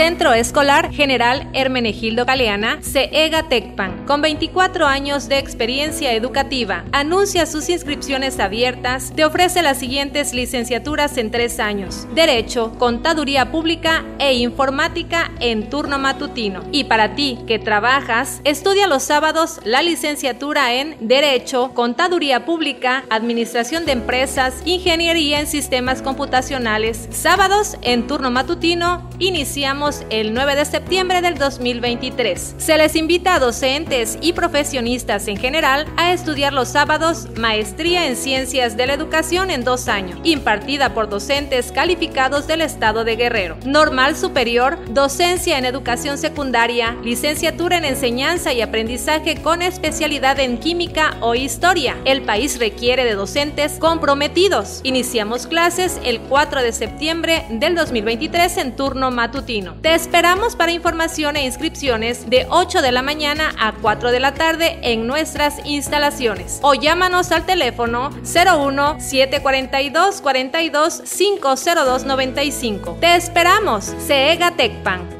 Centro Escolar General Hermenegildo Galeana, CEGA Tecpan, con 24 años de experiencia educativa. Anuncia sus inscripciones abiertas. Te ofrece las siguientes licenciaturas en tres años: Derecho, Contaduría Pública e Informática en turno matutino. Y para ti que trabajas, estudia los sábados la licenciatura en Derecho, Contaduría Pública, Administración de Empresas, Ingeniería en Sistemas Computacionales. Sábados en turno matutino, iniciamos el 9 de septiembre del 2023. Se les invita a docentes y profesionistas en general a estudiar los sábados Maestría en Ciencias de la Educación en dos años, impartida por docentes calificados del Estado de Guerrero. Normal Superior, Docencia en Educación Secundaria, Licenciatura en Enseñanza y Aprendizaje con especialidad en Química o Historia. El país requiere de docentes comprometidos. Iniciamos clases el 4 de septiembre del 2023 en turno matutino. Te esperamos para información e inscripciones de 8 de la mañana a 4 de la tarde en nuestras instalaciones o llámanos al teléfono 01 742 42 502 95. Te esperamos, CEGA Tecpan.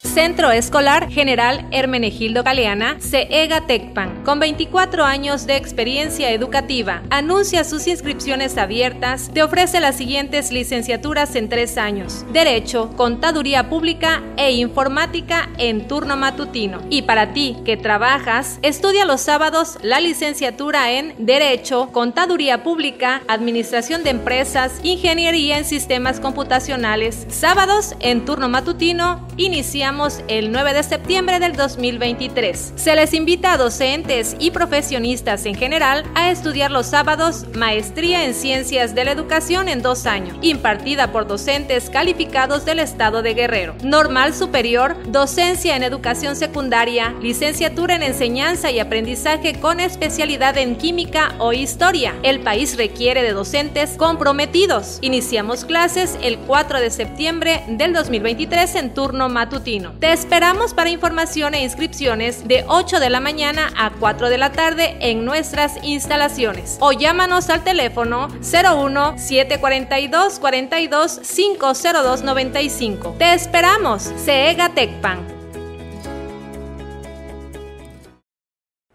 Centro Escolar General Hermenegildo Galeana, CEGA Tecpan, con 24 años de experiencia educativa. Anuncia sus inscripciones abiertas. Te ofrece las siguientes licenciaturas en tres años: Derecho, Contaduría Pública e Informática en turno matutino. Y para ti que trabajas, estudia los sábados la licenciatura en Derecho, Contaduría Pública, Administración de Empresas, Ingeniería en Sistemas Computacionales. Sábados en turno matutino, inicia el 9 de septiembre del 2023. Se les invita a docentes y profesionistas en general a estudiar los sábados Maestría en Ciencias de la Educación en dos años, impartida por docentes calificados del Estado de Guerrero. Normal Superior, Docencia en Educación Secundaria, Licenciatura en Enseñanza y Aprendizaje con especialidad en Química o Historia. El país requiere de docentes comprometidos. Iniciamos clases el 4 de septiembre del 2023 en turno matutino. Te esperamos para información e inscripciones de 8 de la mañana a 4 de la tarde en nuestras instalaciones o llámanos al teléfono 01 742 42 502 95. Te esperamos, CEGA Tecpan.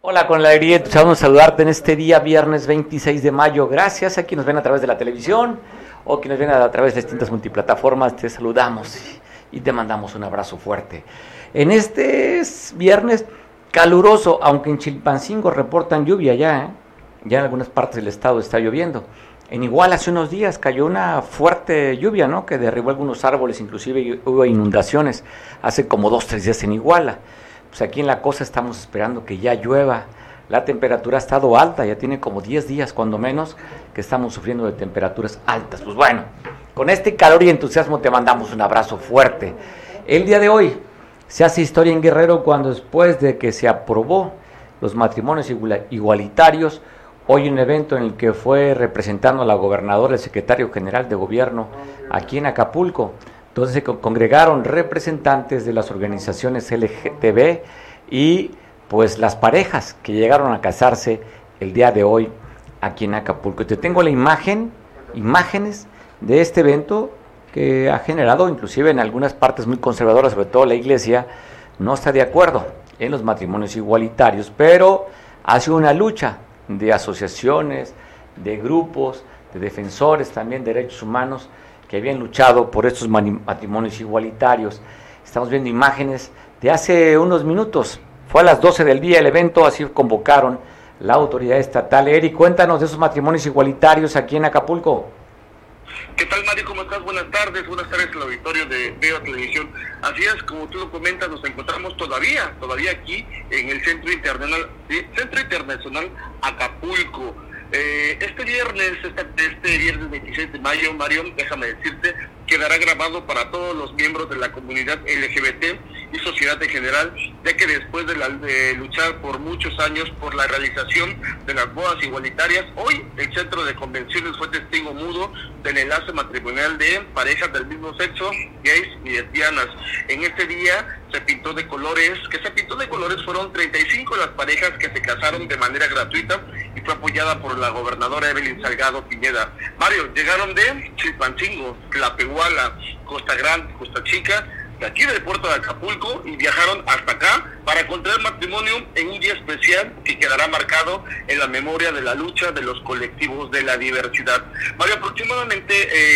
Hola, con la alegría de saludarte en este día, viernes 26 de mayo. Gracias a quienes ven a través de la televisión o quienes ven a través de distintas multiplataformas. Te saludamos y te mandamos un abrazo fuerte. En este viernes caluroso, aunque en Chilpancingo reportan lluvia ya, ¿eh? ya en algunas partes del estado está lloviendo. En Iguala hace unos días cayó una fuerte lluvia, ¿no? Que derribó algunos árboles, inclusive hubo inundaciones hace como dos, tres días en Iguala. Pues aquí en la costa estamos esperando que ya llueva. La temperatura ha estado alta, ya tiene como 10 días cuando menos que estamos sufriendo de temperaturas altas. Pues bueno, con este calor y entusiasmo te mandamos un abrazo fuerte. El día de hoy se hace historia en Guerrero cuando después de que se aprobó los matrimonios igualitarios, hoy un evento en el que fue representando a la gobernadora, el secretario general de gobierno aquí en Acapulco. Entonces se congregaron representantes de las organizaciones LGTB y pues las parejas que llegaron a casarse el día de hoy aquí en Acapulco. Te tengo la imagen, imágenes de este evento que ha generado, inclusive en algunas partes muy conservadoras, sobre todo la iglesia, no está de acuerdo en los matrimonios igualitarios, pero hace una lucha de asociaciones, de grupos, de defensores también de derechos humanos que habían luchado por estos matrimonios igualitarios. Estamos viendo imágenes de hace unos minutos, fue a las 12 del día el evento, así convocaron la autoridad estatal. Eric, cuéntanos de esos matrimonios igualitarios aquí en Acapulco. ¿Qué tal, Mario? ¿Cómo estás? Buenas tardes. Buenas tardes al auditorio de Veo Televisión. Así es, como tú lo comentas, nos encontramos todavía, todavía aquí en el Centro Internacional, Centro Internacional Acapulco. Eh, este viernes, este, este, viernes 26 de mayo, Mario, déjame decirte, quedará grabado para todos los miembros de la comunidad LGBT y sociedad en general, ya que después de, de luchar por muchos años por la realización de las bodas igualitarias, hoy el Centro de Convenciones fue testigo mudo del enlace matrimonial de parejas del mismo sexo, gays y lesbianas. En este día se pintó de colores, que se pintó de colores fueron 35 las parejas que se casaron de manera gratuita y fue apoyada por la gobernadora Evelyn Salgado Piñeda. Mario, llegaron de Chilpancingo, Tlapehuala, Costa Grande, Costa Chica, aquí del puerto de Acapulco y viajaron hasta acá para contraer matrimonio en un día especial que quedará marcado en la memoria de la lucha de los colectivos de la diversidad. Mario, aproximadamente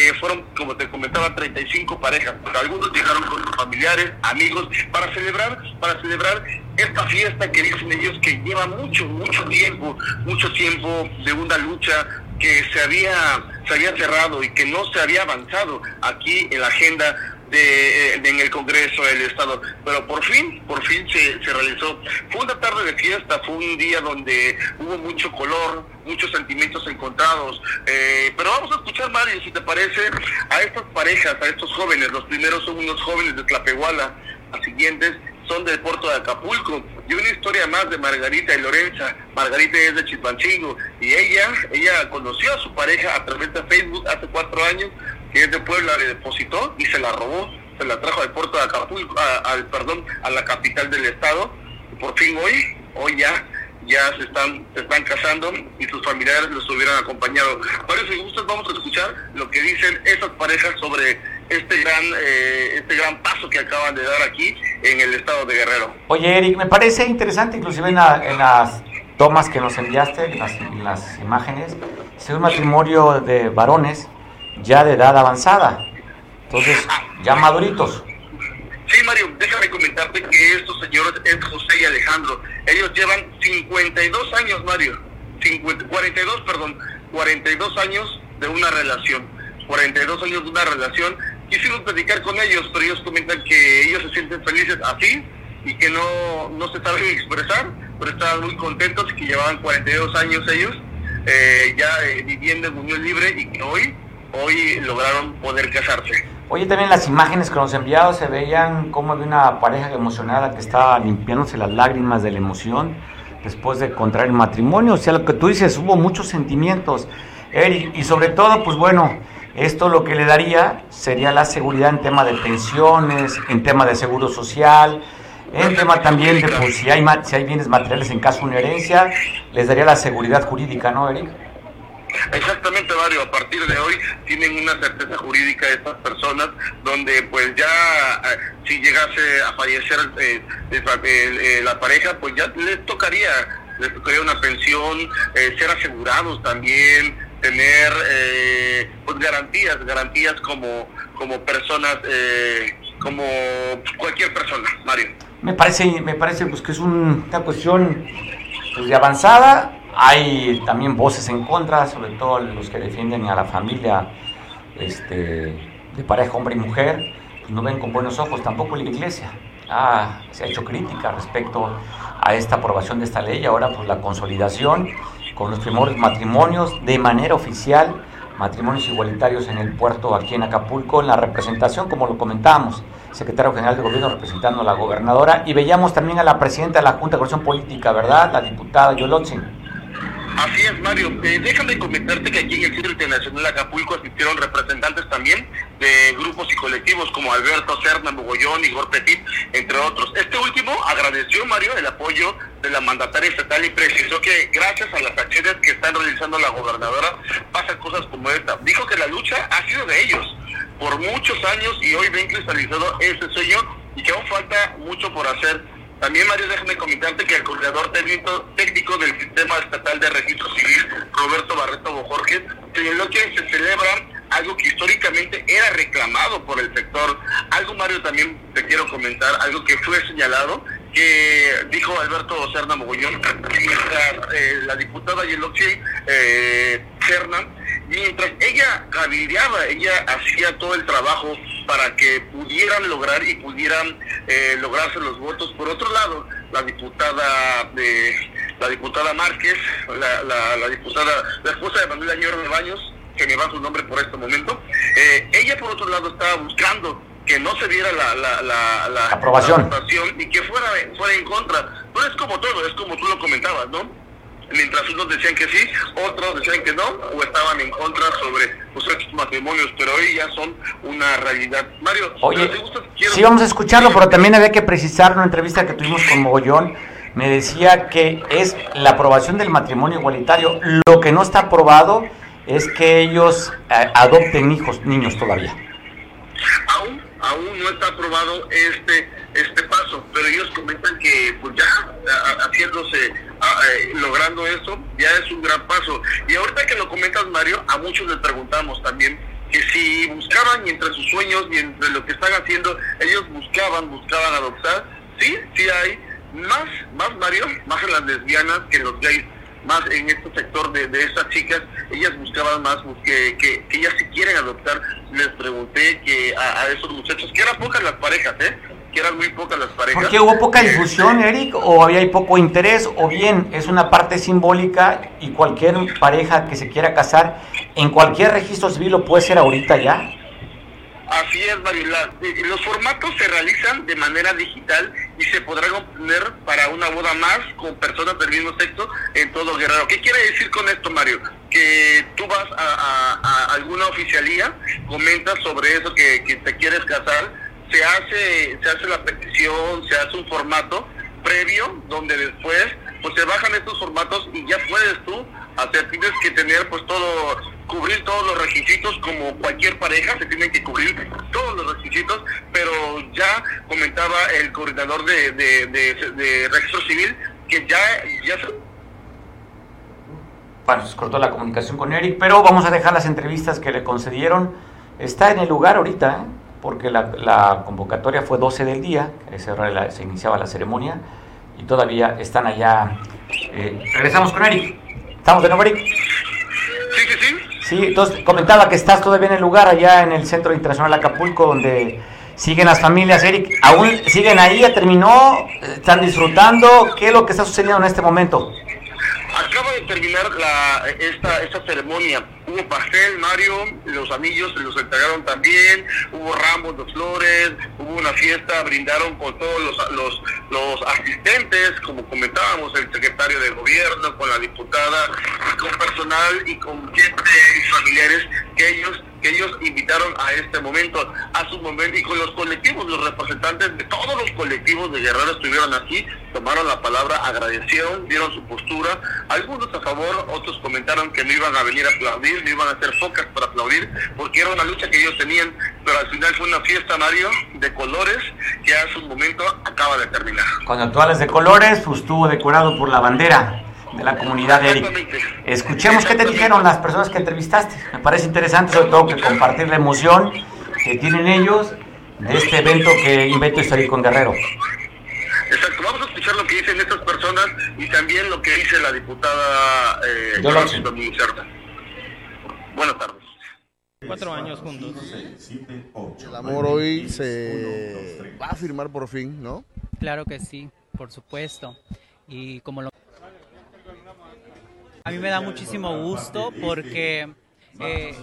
eh, fueron, como te comentaba, 35 parejas, algunos llegaron con sus familiares, amigos, para celebrar, para celebrar esta fiesta que dicen ellos que lleva mucho, mucho tiempo, mucho tiempo de una lucha que se había, se había cerrado y que no se había avanzado aquí en la agenda de, eh, en el Congreso del Estado. Pero por fin, por fin se, se realizó. Fue una tarde de fiesta, fue un día donde hubo mucho color, muchos sentimientos encontrados. Eh, pero vamos a escuchar, Mario, si te parece, a estas parejas, a estos jóvenes. Los primeros son unos jóvenes de Tlapehuala, los siguientes son del puerto de Acapulco. Y una historia más de Margarita y Lorenza. Margarita es de Chilpancingo y ella, ella conoció a su pareja a través de Facebook hace cuatro años es de Puebla, le depositó y se la robó, se la trajo al puerto de Acapulco, al, perdón, a la capital del estado. Por fin hoy, hoy ya, ya se están, se están casando y sus familiares los hubieran acompañado. Varios si gustos vamos a escuchar lo que dicen esas parejas sobre este gran, eh, este gran paso que acaban de dar aquí en el estado de Guerrero. Oye, Eric, me parece interesante, inclusive en, las tomas que nos enviaste, en las, en las imágenes, es un matrimonio de varones ya de edad avanzada. Entonces, ya maduritos. Sí, Mario, déjame comentarte que estos señores es José y Alejandro. Ellos llevan 52 años, Mario. 42, perdón. 42 años de una relación. 42 años de una relación. Quisimos platicar con ellos, pero ellos comentan que ellos se sienten felices así y que no, no se saben expresar, pero estaban muy contentos y que llevaban 42 años ellos eh, ya eh, viviendo en unión libre y que hoy hoy lograron poder casarse. Oye, también las imágenes que nos enviado se veían como de una pareja emocionada que estaba limpiándose las lágrimas de la emoción después de contraer el matrimonio. O sea, lo que tú dices, hubo muchos sentimientos, Eric, y sobre todo, pues bueno, esto lo que le daría sería la seguridad en tema de pensiones, en tema de seguro social, en tema también de pues, si hay, si hay bienes materiales en caso de una herencia, les daría la seguridad jurídica, ¿no, Eric? Exactamente, Mario. A partir de hoy tienen una certeza jurídica estas personas, donde pues ya eh, si llegase a fallecer eh, eh, la pareja, pues ya les tocaría, les tocaría una pensión, ser asegurados también, tener pues garantías, garantías como como personas, como cualquier persona, Mario. Me parece, me parece pues que es una cuestión pues, de avanzada hay también voces en contra, sobre todo los que defienden a la familia este, de pareja hombre y mujer, pues no ven con buenos ojos tampoco la iglesia. Ah, se ha hecho crítica respecto a esta aprobación de esta ley, ahora pues la consolidación con los primeros matrimonios de manera oficial, matrimonios igualitarios en el puerto aquí en Acapulco, en la representación, como lo comentábamos, secretario general de gobierno representando a la gobernadora, y veíamos también a la presidenta de la Junta de Coordinación Política, ¿verdad? La diputada Yolotzin Así es, Mario. Eh, déjame comentarte que aquí en el Centro Internacional de Acapulco asistieron representantes también de grupos y colectivos como Alberto Cerna, Mogollón, Igor Petit, entre otros. Este último agradeció, Mario, el apoyo de la mandataria estatal y precisó que gracias a las acciones que están realizando la gobernadora pasan cosas como esta. Dijo que la lucha ha sido de ellos por muchos años y hoy ven cristalizado ese sueño y que aún falta mucho por hacer también, Mario, déjame comentarte que el coordinador técnico, técnico del Sistema Estatal de Registro Civil, Roberto Barreto Bojorges, señaló que se celebra algo que históricamente era reclamado por el sector. Algo, Mario, también te quiero comentar, algo que fue señalado, que dijo Alberto Cerna Mogollón, mientras eh, la diputada Yeloxi eh, Cerna, mientras ella cabildeaba, ella hacía todo el trabajo para que pudieran lograr y pudieran eh, lograrse los votos. Por otro lado, la diputada de la diputada Márquez, la, diputada, la esposa de Manuel Añor de Baños, que me va su nombre por este momento, eh, ella por otro lado estaba buscando que no se diera la, la, la, aprobación y que fuera, fuera en contra. Pero es como todo, es como tú lo comentabas, ¿no? Mientras unos decían que sí, otros decían que no, o estaban en contra sobre los estos matrimonios, pero hoy ya son una realidad. Mario, Oye, sí vamos a escucharlo, pero también había que precisar una entrevista que tuvimos con Mogollón, me decía que es la aprobación del matrimonio igualitario. Lo que no está aprobado es que ellos eh, adopten hijos, niños todavía. Aún, aún no está aprobado este este paso, pero ellos comentan que pues ya haciéndose, logrando eso, ya es un gran paso. Y ahorita que lo comentas, Mario, a muchos les preguntamos también que si buscaban entre sus sueños y entre lo que están haciendo, ellos buscaban, buscaban adoptar, sí, sí hay más, más Mario, más en las lesbianas que en los gays más en este sector de, de esas chicas, ellas buscaban más que, que, ellas si quieren adoptar. Les pregunté que a, esos muchachos, que eran pocas las parejas, ¿eh? Que eran muy pocas las parejas. ¿Por qué hubo poca difusión, Eric? ¿O había poco interés? ¿O bien es una parte simbólica y cualquier pareja que se quiera casar en cualquier registro civil lo puede ser ahorita ya? Así es, Marila. Los formatos se realizan de manera digital y se podrán obtener para una boda más con personas del mismo sexo en todo Guerrero. ¿Qué quiere decir con esto, Mario? Que tú vas a, alguna oficialía, comentas sobre eso que, que, te quieres casar, se hace, se hace la petición, se hace un formato previo donde después pues se bajan estos formatos y ya puedes tú hacer, tienes que tener pues todo cubrir todos los requisitos como cualquier pareja, se tienen que cubrir todos los requisitos, pero ya comentaba el coordinador de, de, registro civil que ya, ya se... Bueno, se cortó la comunicación con Eric, pero vamos a dejar las entrevistas que le concedieron. Está en el lugar ahorita, ¿eh? Porque la, convocatoria fue 12 del día, esa hora se iniciaba la ceremonia, y todavía están allá. Eh, regresamos con Eric. ¿Estamos de nuevo, Eric? Sí, sí, sí. Sí, entonces comentaba que estás todavía en el lugar allá en el Centro Internacional Acapulco donde siguen las familias. Eric, ¿aún siguen ahí? ¿Ya terminó? ¿Están disfrutando? ¿Qué es lo que está sucediendo en este momento? Acaba de terminar la, esta, esta ceremonia. Hubo pastel, Mario, los anillos se los entregaron también, hubo ramos de flores, hubo una fiesta, brindaron con todos los, los, los asistentes, como comentábamos, el secretario de gobierno, con la diputada, con personal y con gente y familiares que ellos que ellos invitaron a este momento, a su momento, y con los colectivos, los representantes de todos los colectivos de Guerrero estuvieron aquí, tomaron la palabra, agradecieron, dieron su postura, algunos a favor, otros comentaron que no iban a venir a aplaudir, no iban a hacer focas para aplaudir, porque era una lucha que ellos tenían, pero al final fue una fiesta, Mario, de colores, que a su momento acaba de terminar. Tú hablas de colores, pues estuvo decorado por la bandera de la comunidad de Eric. Escuchemos qué te dijeron las personas que entrevistaste. Me parece interesante, sobre todo, que compartir la emoción que tienen ellos de este evento que invento histórico en Guerrero. Exacto, vamos a escuchar lo que dicen estas personas y también lo que dice la diputada eh, Buenas tardes. Cuatro años juntos. El amor hoy se va a firmar por fin, ¿no? Claro que sí, por supuesto. Y como lo a mí me da muchísimo gusto porque eh,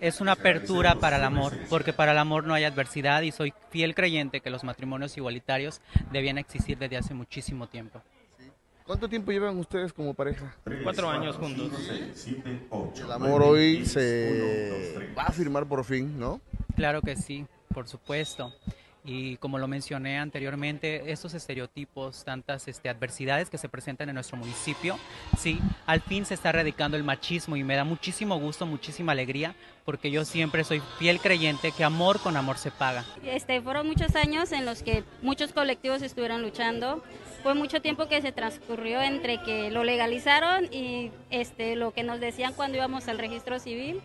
es una apertura para el amor, porque para el amor no hay adversidad y soy fiel creyente que los matrimonios igualitarios debían existir desde hace muchísimo tiempo. ¿Cuánto tiempo llevan ustedes como pareja? Cuatro años juntos. El amor hoy se va a firmar por fin, ¿no? Claro que sí, por supuesto y como lo mencioné anteriormente, estos estereotipos, tantas este, adversidades que se presentan en nuestro municipio, sí, al fin se está erradicando el machismo y me da muchísimo gusto, muchísima alegría, porque yo siempre soy fiel creyente que amor con amor se paga. Este, fueron muchos años en los que muchos colectivos estuvieron luchando fue mucho tiempo que se transcurrió entre que lo legalizaron y este, lo que nos decían cuando íbamos al registro civil,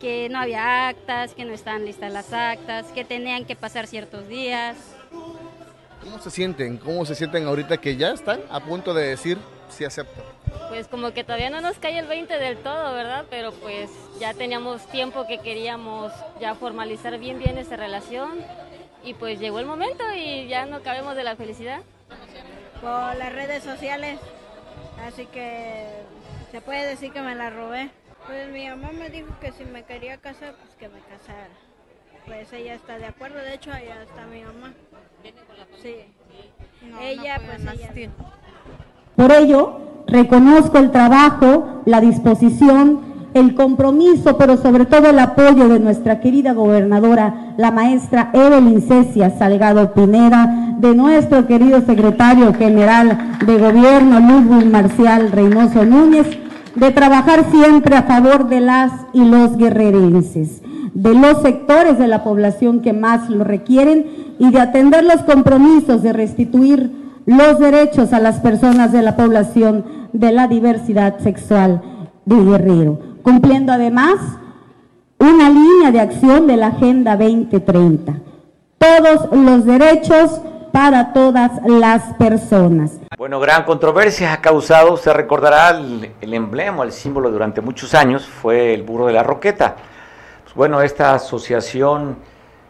que no había actas, que no estaban listas las actas, que tenían que pasar ciertos días. ¿Cómo se sienten? ¿Cómo se sienten ahorita que ya están a punto de decir si aceptan? Pues como que todavía no nos cae el 20 del todo, ¿verdad? Pero pues ya teníamos tiempo que queríamos ya formalizar bien bien esa relación y pues llegó el momento y ya no cabemos de la felicidad por las redes sociales. Así que se puede decir que me la robé. Pues mi mamá me dijo que si me quería casar, pues que me casara. Pues ella está de acuerdo, de hecho allá está mi mamá. Sí. ella, pues ella. Por ello, reconozco el trabajo, la disposición, el compromiso, pero sobre todo el apoyo de nuestra querida gobernadora, la maestra Evelyn Cecia Salgado Pineda, de nuestro querido secretario general de gobierno, Ludwig Marcial Reynoso Núñez, de trabajar siempre a favor de las y los guerrerenses, de los sectores de la población que más lo requieren y de atender los compromisos de restituir los derechos a las personas de la población de la diversidad sexual de Guerrero, cumpliendo además una línea de acción de la Agenda 2030. Todos los derechos para todas las personas. Bueno, gran controversia ha causado, se recordará el, emblema, el símbolo durante muchos años, fue el burro de la roqueta. Pues bueno, esta asociación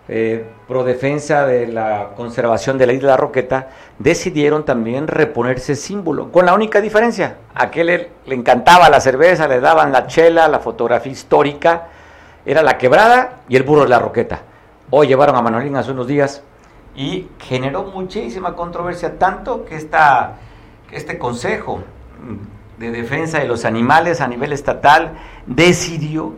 eh, pro defensa de la conservación de la isla Roqueta decidieron también reponer ese símbolo, con la única diferencia, a aquel le, le encantaba la cerveza, le daban la chela, la fotografía histórica, era la quebrada y el burro de la Roqueta. Hoy llevaron a Manolín hace unos días y generó muchísima controversia, tanto que, esta, este Consejo de Defensa de los Animales a nivel estatal decidió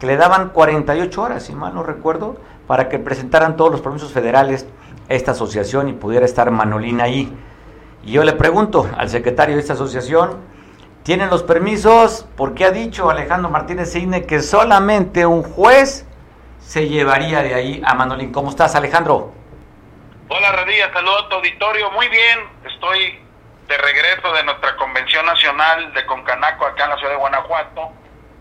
que le daban 48 horas, si mal no recuerdo, para que presentaran todos los permisos federales esta asociación y pudiera estar Manolín ahí. Y yo le pregunto al secretario de esta asociación, ¿tienen los permisos? Porque ha dicho Alejandro Martínez Signe que solamente un juez se llevaría de ahí a Manolín. ¿Cómo estás, Alejandro? Hola Radilla, saludo a tu auditorio. Muy bien, estoy de regreso de nuestra convención nacional de Concanaco acá en la ciudad de Guanajuato,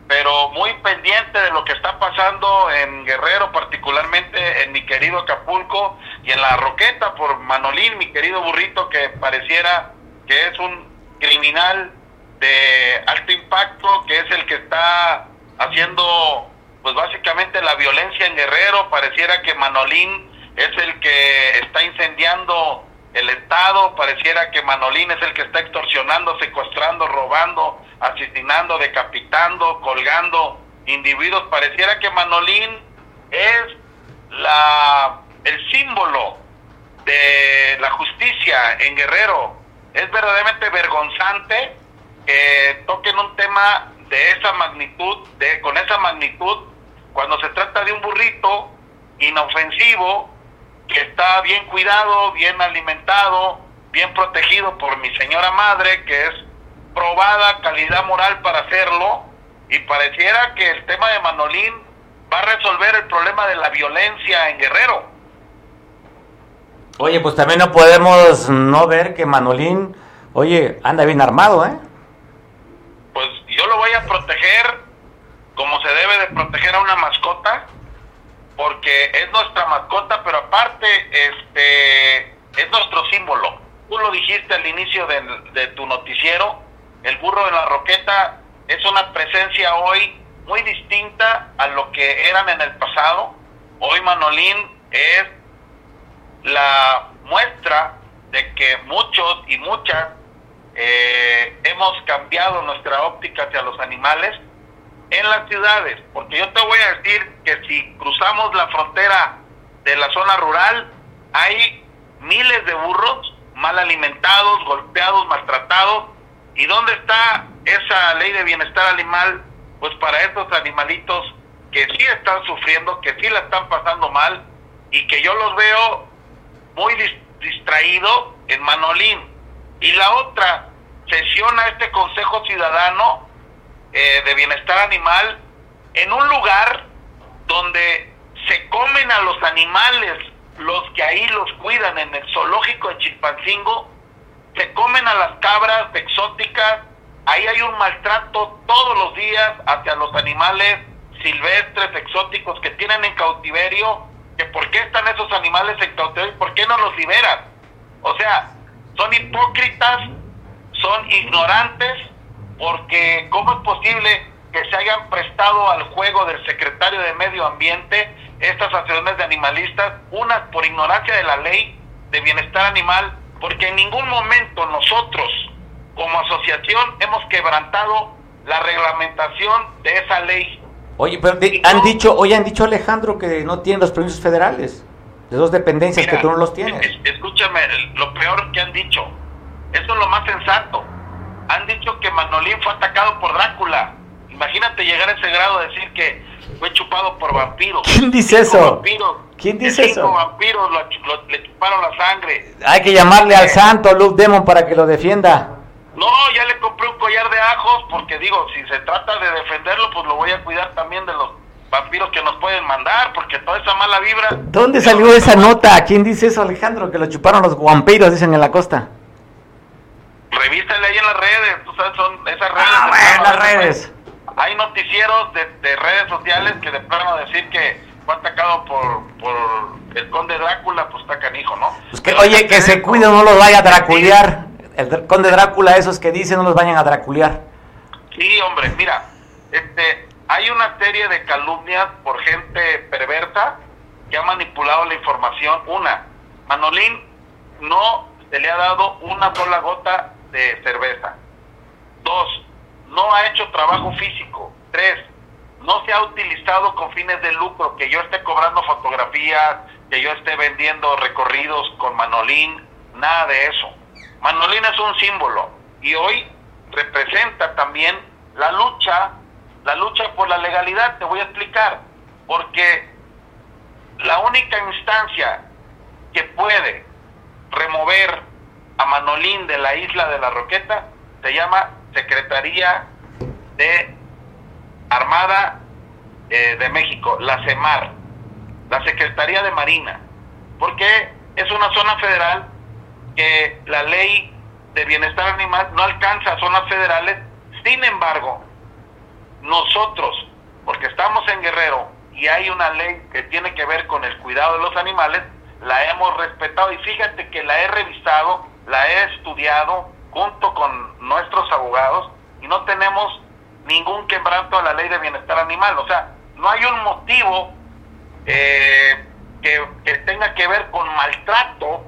pero muy pendiente de lo que está pasando en Guerrero, particularmente en mi querido Acapulco y en la Roqueta por Manolín, mi querido burrito, que pareciera que es un criminal de alto impacto, que es el que está haciendo pues básicamente la violencia en Guerrero, pareciera que Manolín es el que está incendiando el Estado, pareciera que Manolín es el que está extorsionando, secuestrando, robando, asesinando, decapitando, colgando individuos, pareciera que Manolín es la el símbolo de la justicia en Guerrero. Es verdaderamente vergonzante que toquen un tema de esa magnitud, de con esa magnitud, cuando se trata de un burrito inofensivo que está bien cuidado, bien alimentado, bien protegido por mi señora madre, que es probada calidad moral para hacerlo, y pareciera que el tema de Manolín va a resolver el problema de la violencia en Guerrero. Oye, pues también no podemos no ver que Manolín, oye, anda bien armado, ¿eh? Pues yo lo voy a proteger como se debe de proteger a una mascota, porque es nuestra mascota, pero aparte este es nuestro símbolo. Tú lo dijiste al inicio de, tu noticiero, el burro de la roqueta es una presencia hoy muy distinta a lo que eran en el pasado. Hoy Manolín es la muestra de que muchos y muchas eh, hemos cambiado nuestra óptica hacia los animales en las ciudades, porque yo te voy a decir que si cruzamos la frontera de la zona rural, hay miles de burros mal alimentados, golpeados, maltratados. ¿Y dónde está esa ley de bienestar animal? Pues para estos animalitos que sí están sufriendo, que sí la están pasando mal y que yo los veo muy distraídos en Manolín. Y la otra, sesiona este Consejo Ciudadano eh, de bienestar animal en un lugar donde se comen a los animales, los que ahí los cuidan en el zoológico de Chilpancingo, se comen a las cabras exóticas, ahí hay un maltrato todos los días hacia los animales silvestres, exóticos que tienen en cautiverio, que por qué están esos animales en cautiverio, por qué no los liberan. O sea, son hipócritas, son ignorantes porque ¿cómo es posible que se hayan prestado al juego del secretario de Medio Ambiente estas asociaciones de animalistas, unas por ignorancia de la ley de bienestar animal, porque en ningún momento nosotros, como asociación hemos quebrantado la reglamentación de esa ley. Oye, pero han dicho, hoy han dicho Alejandro que no tienen los permisos federales de dos dependencias que tú no los tienes. escúchame, lo peor que han dicho, eso es lo más sensato. Han dicho que Manolín fue atacado por Drácula. Imagínate llegar a ese grado de decir que fue chupado por vampiros. ¿Quién dice eso? ¿Quién dice cinco eso? vampiros le chuparon la sangre. Hay que llamarle al santo Luke Demon para que lo defienda. No, ya le compré un collar de ajos porque digo, si se trata de defenderlo, pues lo voy a cuidar también de los vampiros que nos pueden mandar, porque toda esa mala vibra... ¿Dónde salió esa nota? ¿Quién dice eso, Alejandro? Que lo chuparon los vampiros, dicen en la costa. Revísale ahí en las redes, tú sabes, son esas redes... Ah, bueno, las redes. Hay noticieros de, redes sociales que de plano decir que fue atacado por, por el conde Drácula, pues está canijo, ¿no? Pues que, oye, que se cuide, no los vaya a draculear. El conde Drácula, esos que dicen, no los vayan a draculear. Sí, hombre, mira, este, hay una serie de calumnias por gente perversa que ha manipulado la información. Una, Manolín no se le ha dado una sola gota de cerveza. Dos, no ha hecho trabajo físico. Tres, no se ha utilizado con fines de lucro, que yo esté cobrando fotografías, que yo esté vendiendo recorridos con Manolín, nada de eso. Manolín es un símbolo y hoy representa también la lucha, la lucha por la legalidad, te voy a explicar, porque la única instancia que puede remover a Manolín de la isla de la Roqueta se llama Secretaría de Armada eh, de México, la CEMAR, la Secretaría de Marina, porque es una zona federal que la ley de bienestar animal no alcanza a zonas federales, sin embargo, nosotros, porque estamos en Guerrero y hay una ley que tiene que ver con el cuidado de los animales, la hemos respetado. Y fíjate que la he revisado, la he estudiado junto con nuestros abogados y no tenemos ningún quebranto a la ley de bienestar animal. O sea, no hay un motivo eh, que, que tenga que ver con maltrato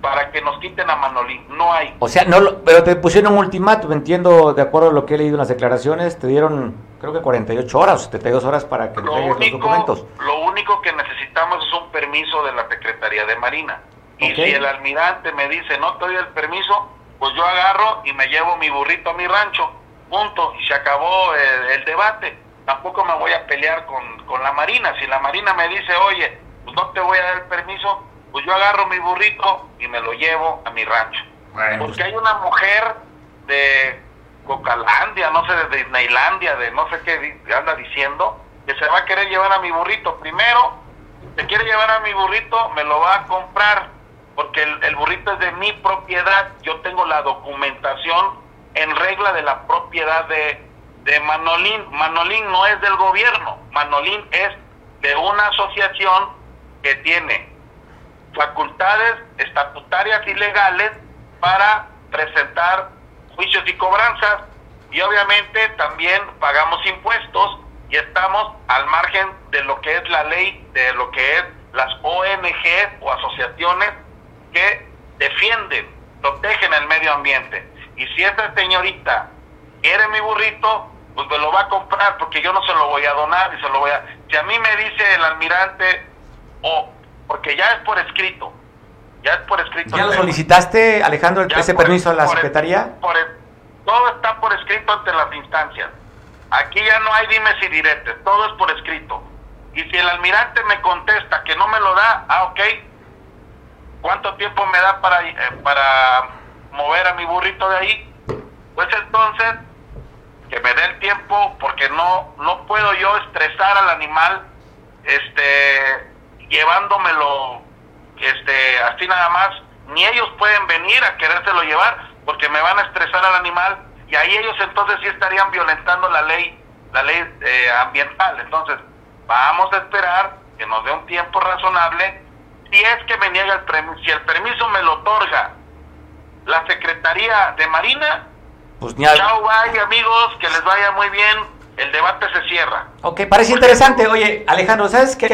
para que nos quiten a Manolín. No hay. O sea, no, pero te pusieron un ultimátum, entiendo, de acuerdo a lo que he leído en las declaraciones, te dieron creo que 48 horas, 72 horas para que entregues los documentos. Lo único que necesitamos es un permiso de la Secretaría de Marina. Y si el almirante me dice, no te doy el permiso, pues yo agarro y me llevo mi burrito a mi rancho. Punto. Y se acabó el, debate. Tampoco me voy a pelear con, con la Marina. Si la Marina me dice, oye, pues no te voy a dar el permiso, pues yo agarro mi burrito y me lo llevo a mi rancho. Porque hay una mujer de Cocalandia, no sé, de Disneylandia, de no sé qué anda diciendo, que se va a querer llevar a mi burrito. Primero, se quiere llevar a mi burrito, me lo va a comprar, porque el, burrito es de mi propiedad. Yo tengo la documentación en regla de la propiedad de, Manolín. Manolín no es del gobierno, Manolín es de una asociación que tiene facultades estatutarias y legales para presentar juicios y cobranzas y obviamente también pagamos impuestos y estamos al margen de lo que es la ley, de lo que es las ONG o asociaciones que defienden, protegen el medio ambiente. Y si esta señorita quiere mi burrito, pues me lo va a comprar porque yo no se lo voy a donar y se lo voy a... Si a mí me dice el almirante o porque ya es por escrito. Ya es por escrito. ¿Ya lo solicitaste, Alejandro, ese permiso a la Secretaría? todo está por escrito ante las instancias. Aquí ya no hay dimes y diretes, todo es por escrito. Y si el almirante me contesta que no me lo da, ah, ok, ¿cuánto tiempo me da para, eh, para mover a mi burrito de ahí? Pues entonces, que me dé el tiempo, porque no, no puedo yo estresar al animal, este, llevándomelo este así nada más, ni ellos pueden venir a querérselo llevar porque me van a estresar al animal y ahí ellos entonces sí estarían violentando la ley, la ley eh, ambiental. Entonces, vamos a esperar que nos dé un tiempo razonable. Si es que me niega el permiso, si el permiso me lo otorga la Secretaría de Marina, pues chao, bye amigos, que les vaya muy bien el debate se cierra. Ok, parece interesante. Oye, Alejandro, ¿sabes qué?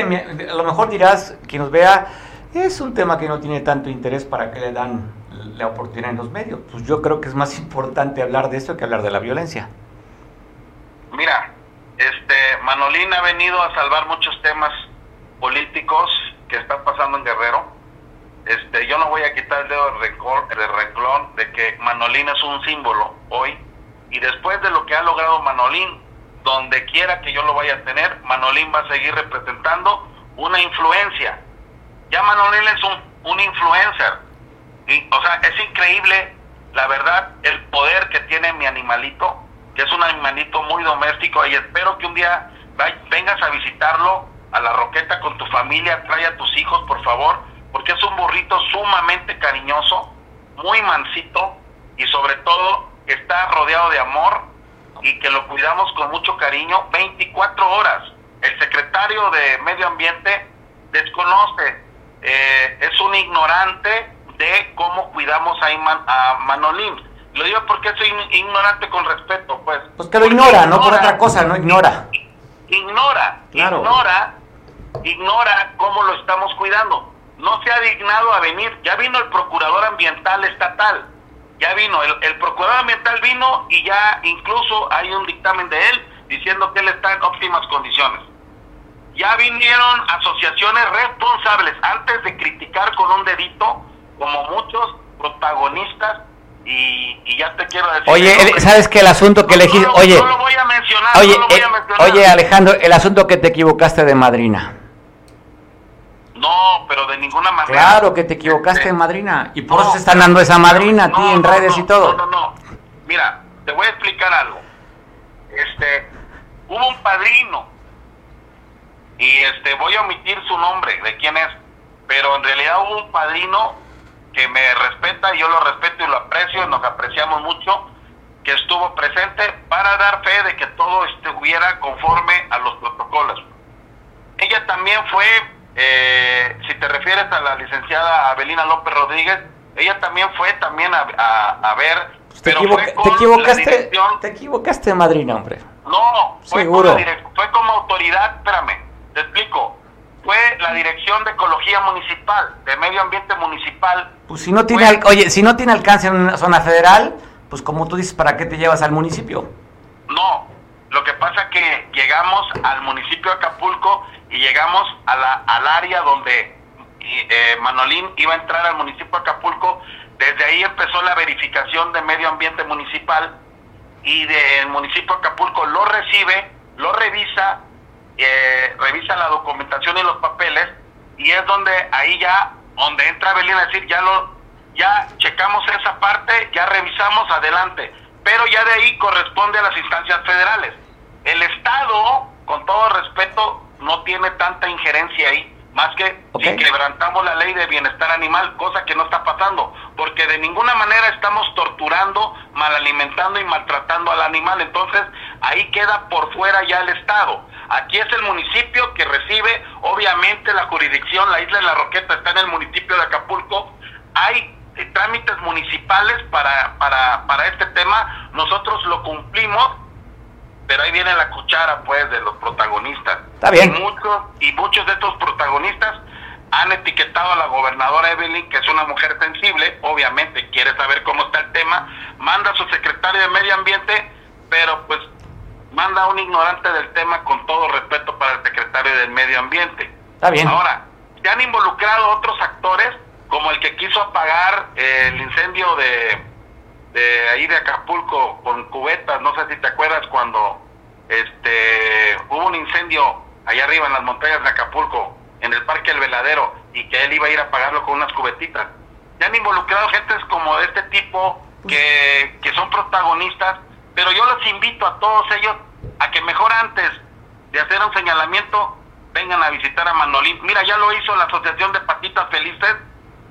A lo mejor dirás, quien nos vea, es un tema que no tiene tanto interés para que le dan la oportunidad en los medios. Pues yo creo que es más importante hablar de esto que hablar de la violencia. Mira, este Manolín ha venido a salvar muchos temas políticos que están pasando en Guerrero. Este, yo no voy a quitar el dedo de renglón de que Manolín es un símbolo hoy y después de lo que ha logrado Manolín, donde quiera que yo lo vaya a tener, Manolín va a seguir representando una influencia. Ya Manolín es un, un influencer. Y, o sea, es increíble, la verdad, el poder que tiene mi animalito, que es un animalito muy doméstico, y espero que un día vengas a visitarlo a la Roqueta con tu familia, trae a tus hijos, por favor, porque es un burrito sumamente cariñoso, muy mansito, y sobre todo está rodeado de amor y que lo cuidamos con mucho cariño 24 horas. El secretario de Medio Ambiente desconoce, eh, es un ignorante de cómo cuidamos a, a Manolín. Lo digo porque soy ignorante con respeto, pues. Pues que lo ignora, no por otra cosa, no ignora. Ignora, ignora, ignora cómo lo estamos cuidando. No se ha dignado a venir. Ya vino el procurador ambiental estatal ya vino, el, procurador ambiental vino y ya incluso hay un dictamen de él diciendo que él está en óptimas condiciones. Ya vinieron asociaciones responsables antes de criticar con un dedito, como muchos protagonistas, y, ya te quiero decir. Oye, ¿sabes que el asunto que elegiste? Oye, no lo voy a mencionar, oye, no lo voy a eh, mencionar. oye, Alejandro, el asunto que te equivocaste de madrina. No, pero de ninguna manera. Claro que te equivocaste en este, madrina. Y por eso se están dando esa madrina a ti en redes y todo. No, no, no. Mira, te voy a explicar algo. Este, hubo un padrino. Y este, voy a omitir su nombre, de quién es. Pero en realidad hubo un padrino que me respeta, yo lo respeto y lo aprecio, nos apreciamos mucho, que estuvo presente para dar fe de que todo estuviera conforme a los protocolos. Ella también fue eh, si te refieres a la licenciada Abelina López Rodríguez, ella también fue también a, a, ver. Pues te, equivocaste, te equivocaste, madrina, hombre. No, fue, Seguro. fue como autoridad, espérame, te explico. Fue la Dirección de Ecología Municipal, de Medio Ambiente Municipal. Pues si no tiene, oye, si no tiene alcance en una zona federal, pues como tú dices, ¿para qué te llevas al municipio? No, lo que pasa es que llegamos al municipio de Acapulco y llegamos a la, al área donde eh, Manolín iba a entrar al municipio de Acapulco. Desde ahí empezó la verificación de medio ambiente municipal y del municipio de Acapulco lo recibe, lo revisa, eh, revisa la documentación y los papeles y es donde ahí ya, donde entra Belín a decir, ya lo, ya checamos esa parte, ya revisamos adelante, pero ya de ahí corresponde a las instancias federales. El Estado, con todo respeto, no tiene tanta injerencia ahí, más que si quebrantamos la ley de bienestar animal, cosa que no está pasando, porque de ninguna manera estamos torturando, malalimentando y maltratando al animal, entonces ahí queda por fuera ya el Estado. Aquí es el municipio que recibe, obviamente la jurisdicción, la isla de la Roqueta está en el municipio de Acapulco, hay eh, trámites municipales para, para, para este tema, nosotros lo cumplimos pero ahí viene la cuchara pues de los protagonistas. Está bien. Y muchos, y muchos de estos protagonistas han etiquetado a la gobernadora Evelyn, que es una mujer sensible, obviamente quiere saber cómo está el tema, manda a su secretario de Medio Ambiente, pero pues manda a un ignorante del tema con todo respeto para el secretario del Medio Ambiente. Está bien. Ahora, se han involucrado otros actores, como el que quiso apagar el incendio de de ahí de Acapulco con cubetas, no sé si te acuerdas cuando este hubo un incendio allá arriba en las montañas de Acapulco, en el Parque El Veladero, y que él iba a ir a apagarlo con unas cubetitas. Ya han involucrado gentes como de este tipo que, que son protagonistas, pero yo los invito a todos ellos a que mejor antes de hacer un señalamiento vengan a visitar a Manolín. Mira, ya lo hizo la Asociación de Patitas Felices.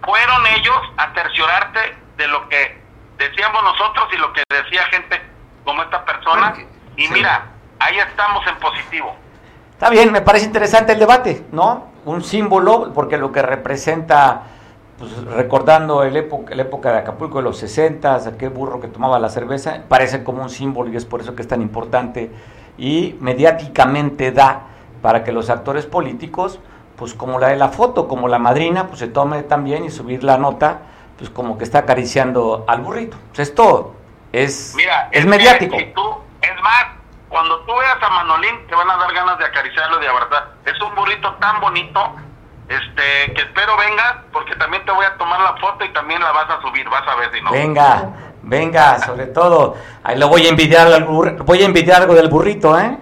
Fueron ellos a terciorarte de lo que decíamos nosotros y lo que decía gente como esta persona. Y mira, ahí estamos en positivo. Está bien, me parece interesante el debate, ¿no? Un símbolo, porque lo que representa, pues recordando el época, la época de Acapulco de los 60, aquel burro que tomaba la cerveza, parece como un símbolo y es por eso que es tan importante. Y mediáticamente da para que los actores políticos, pues como la de la foto, como la madrina, pues se tome también y subir la nota pues como que está acariciando al burrito. Pues esto es, Mira, es mediático. si tú- es más, cuando tú veas a Manolín, te van a dar ganas de acariciarlo de abrazar. Es un burrito tan bonito, este, que espero venga, porque también te voy a tomar la foto y también la vas a subir, vas a ver si no. Venga, venga, sobre todo, ahí lo voy a envidiar al burri- voy a envidiar algo del burrito, ¿eh?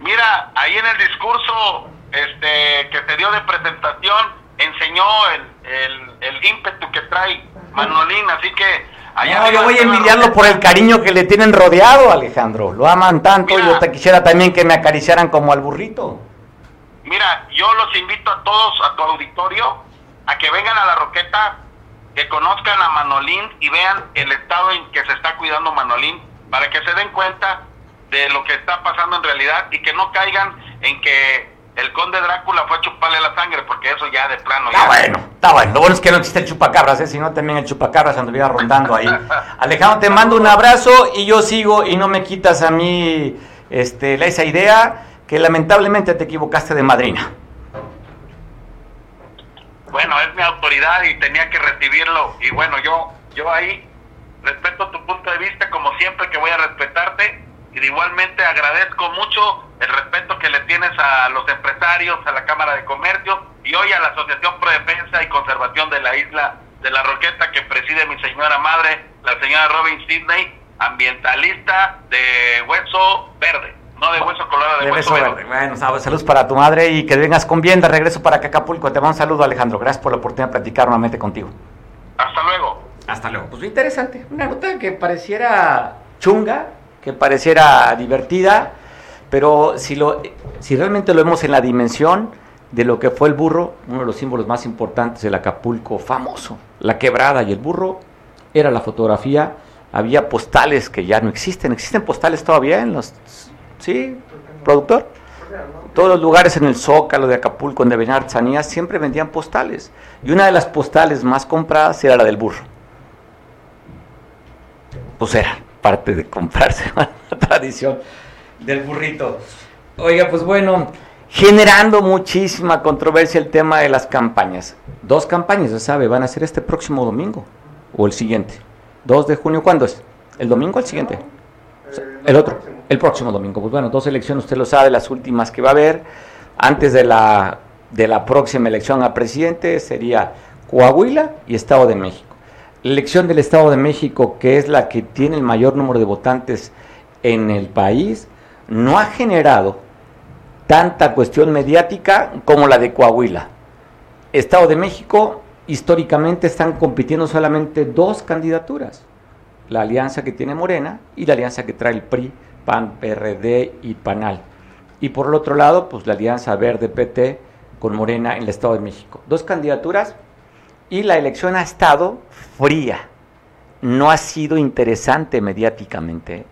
Mira, ahí en el discurso este, que se dio de presentación, enseñó el, el, el ímpetu que trae Manolín, así que allá No, yo voy a envidiarlo por el cariño que le tienen rodeado, Alejandro. Lo aman tanto, Mira. yo te quisiera también que me acariciaran como al burrito. Mira, yo los invito a todos, a tu auditorio, a que vengan a la Roqueta, que conozcan a Manolín y vean el estado en que se está cuidando Manolín, para que se den cuenta de lo que está pasando en realidad y que no caigan en que el conde Drácula fue a chuparle la sangre, porque eso ya de plano Está ya. bueno, está bueno. Lo bueno es que no existe el chupacabras, ¿eh? si no también el chupacabras anduviera rondando ahí. Alejandro, te mando un abrazo y yo sigo y no me quitas a mí este, esa idea que lamentablemente te equivocaste de madrina. Bueno, es mi autoridad y tenía que recibirlo. Y bueno, yo, yo ahí respeto tu punto de vista como siempre que voy a respetarte. Y igualmente agradezco mucho el respeto que le tienes a los empresarios, a la Cámara de Comercio y hoy a la Asociación Pro Defensa y Conservación de la Isla de la Roqueta que preside mi señora madre, la señora Robin Sidney, ambientalista de hueso verde, no de hueso colorado, de, De hueso beso verde. verde. Bueno, saludos para tu madre y que vengas con bien de regreso para Acapulco. Te mando un saludo, Alejandro. Gracias por la oportunidad de platicar nuevamente contigo. Hasta luego. Hasta luego. Pues interesante. Una nota que pareciera chunga, que pareciera divertida, pero si, lo, si realmente lo vemos en la dimensión de lo que fue el burro, uno de los símbolos más importantes del Acapulco famoso, la quebrada y el burro, era la fotografía. Había postales que ya no existen. ¿Existen postales todavía en los... ¿Sí, productor? Todos los lugares en el Zócalo de Acapulco, en Avenida Artesanía, siempre vendían postales. Y una de las postales más compradas era la del burro pues era parte de comprarse la tradición del burrito. Oiga, pues bueno, generando muchísima controversia el tema de las campañas. Dos campañas, ya sabe, van a ser este próximo domingo o el siguiente. 2 de junio, ¿cuándo es? ¿El domingo o el siguiente? El otro, el próximo domingo. Pues bueno, dos elecciones, usted lo sabe, las últimas que va a haber antes de la, de la próxima elección a presidente sería Coahuila y Estado de México. Elección del Estado de México, que es la que tiene el mayor número de votantes en el país, no ha generado tanta cuestión mediática como la de Coahuila. Estado de México, históricamente están compitiendo solamente dos candidaturas, la alianza que tiene Morena y la alianza que trae el PRI, PAN, PRD y PANAL. Y por el otro lado, pues la alianza verde-PT con Morena en el Estado de México. Dos candidaturas y la elección ha estado fría. No ha sido interesante mediáticamente,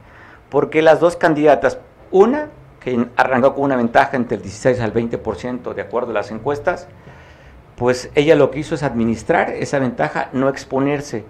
porque las dos candidatas, una que arrancó con una ventaja entre el 16 al 20% de acuerdo a las encuestas, pues ella lo que hizo es administrar esa ventaja, no exponerse,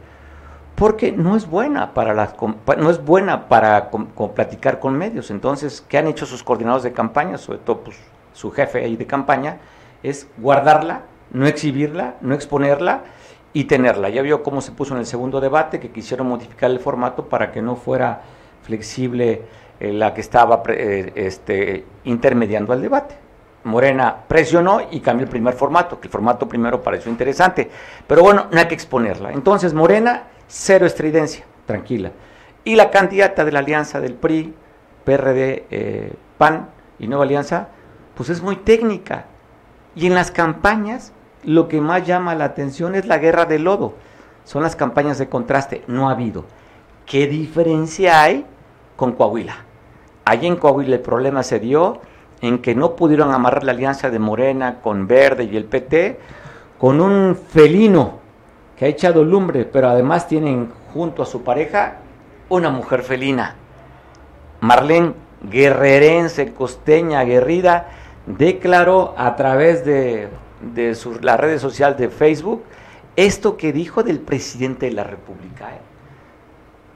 porque no es buena para las no es buena para platicar con medios. Entonces, ¿qué han hecho sus coordinados de campaña, sobre todo pues, su jefe ahí de campaña? Es guardarla, no exhibirla, no exponerla y tenerla. Ya vio cómo se puso en el segundo debate, que quisieron modificar el formato para que no fuera flexible eh, la que estaba eh, este, intermediando al debate. Morena presionó y cambió el primer formato, que el formato primero pareció interesante, pero bueno, no hay que exponerla. Entonces, Morena, cero estridencia, tranquila. Y la candidata de la alianza del PRI, PRD, eh, PAN y Nueva Alianza, pues es muy técnica. Y en las campañas, lo que más llama la atención es la guerra del lodo. Son las campañas de contraste, no ha habido. ¿Qué diferencia hay con Coahuila? Allí en Coahuila el problema se dio en que no pudieron amarrar la alianza de Morena con Verde y el PT con un felino que ha echado lumbre, pero además tienen junto a su pareja una mujer felina. Marlene guerrerense, costeña, aguerrida, declaró a través de, de su- la red social de Facebook esto que dijo del presidente de la República. ¿eh?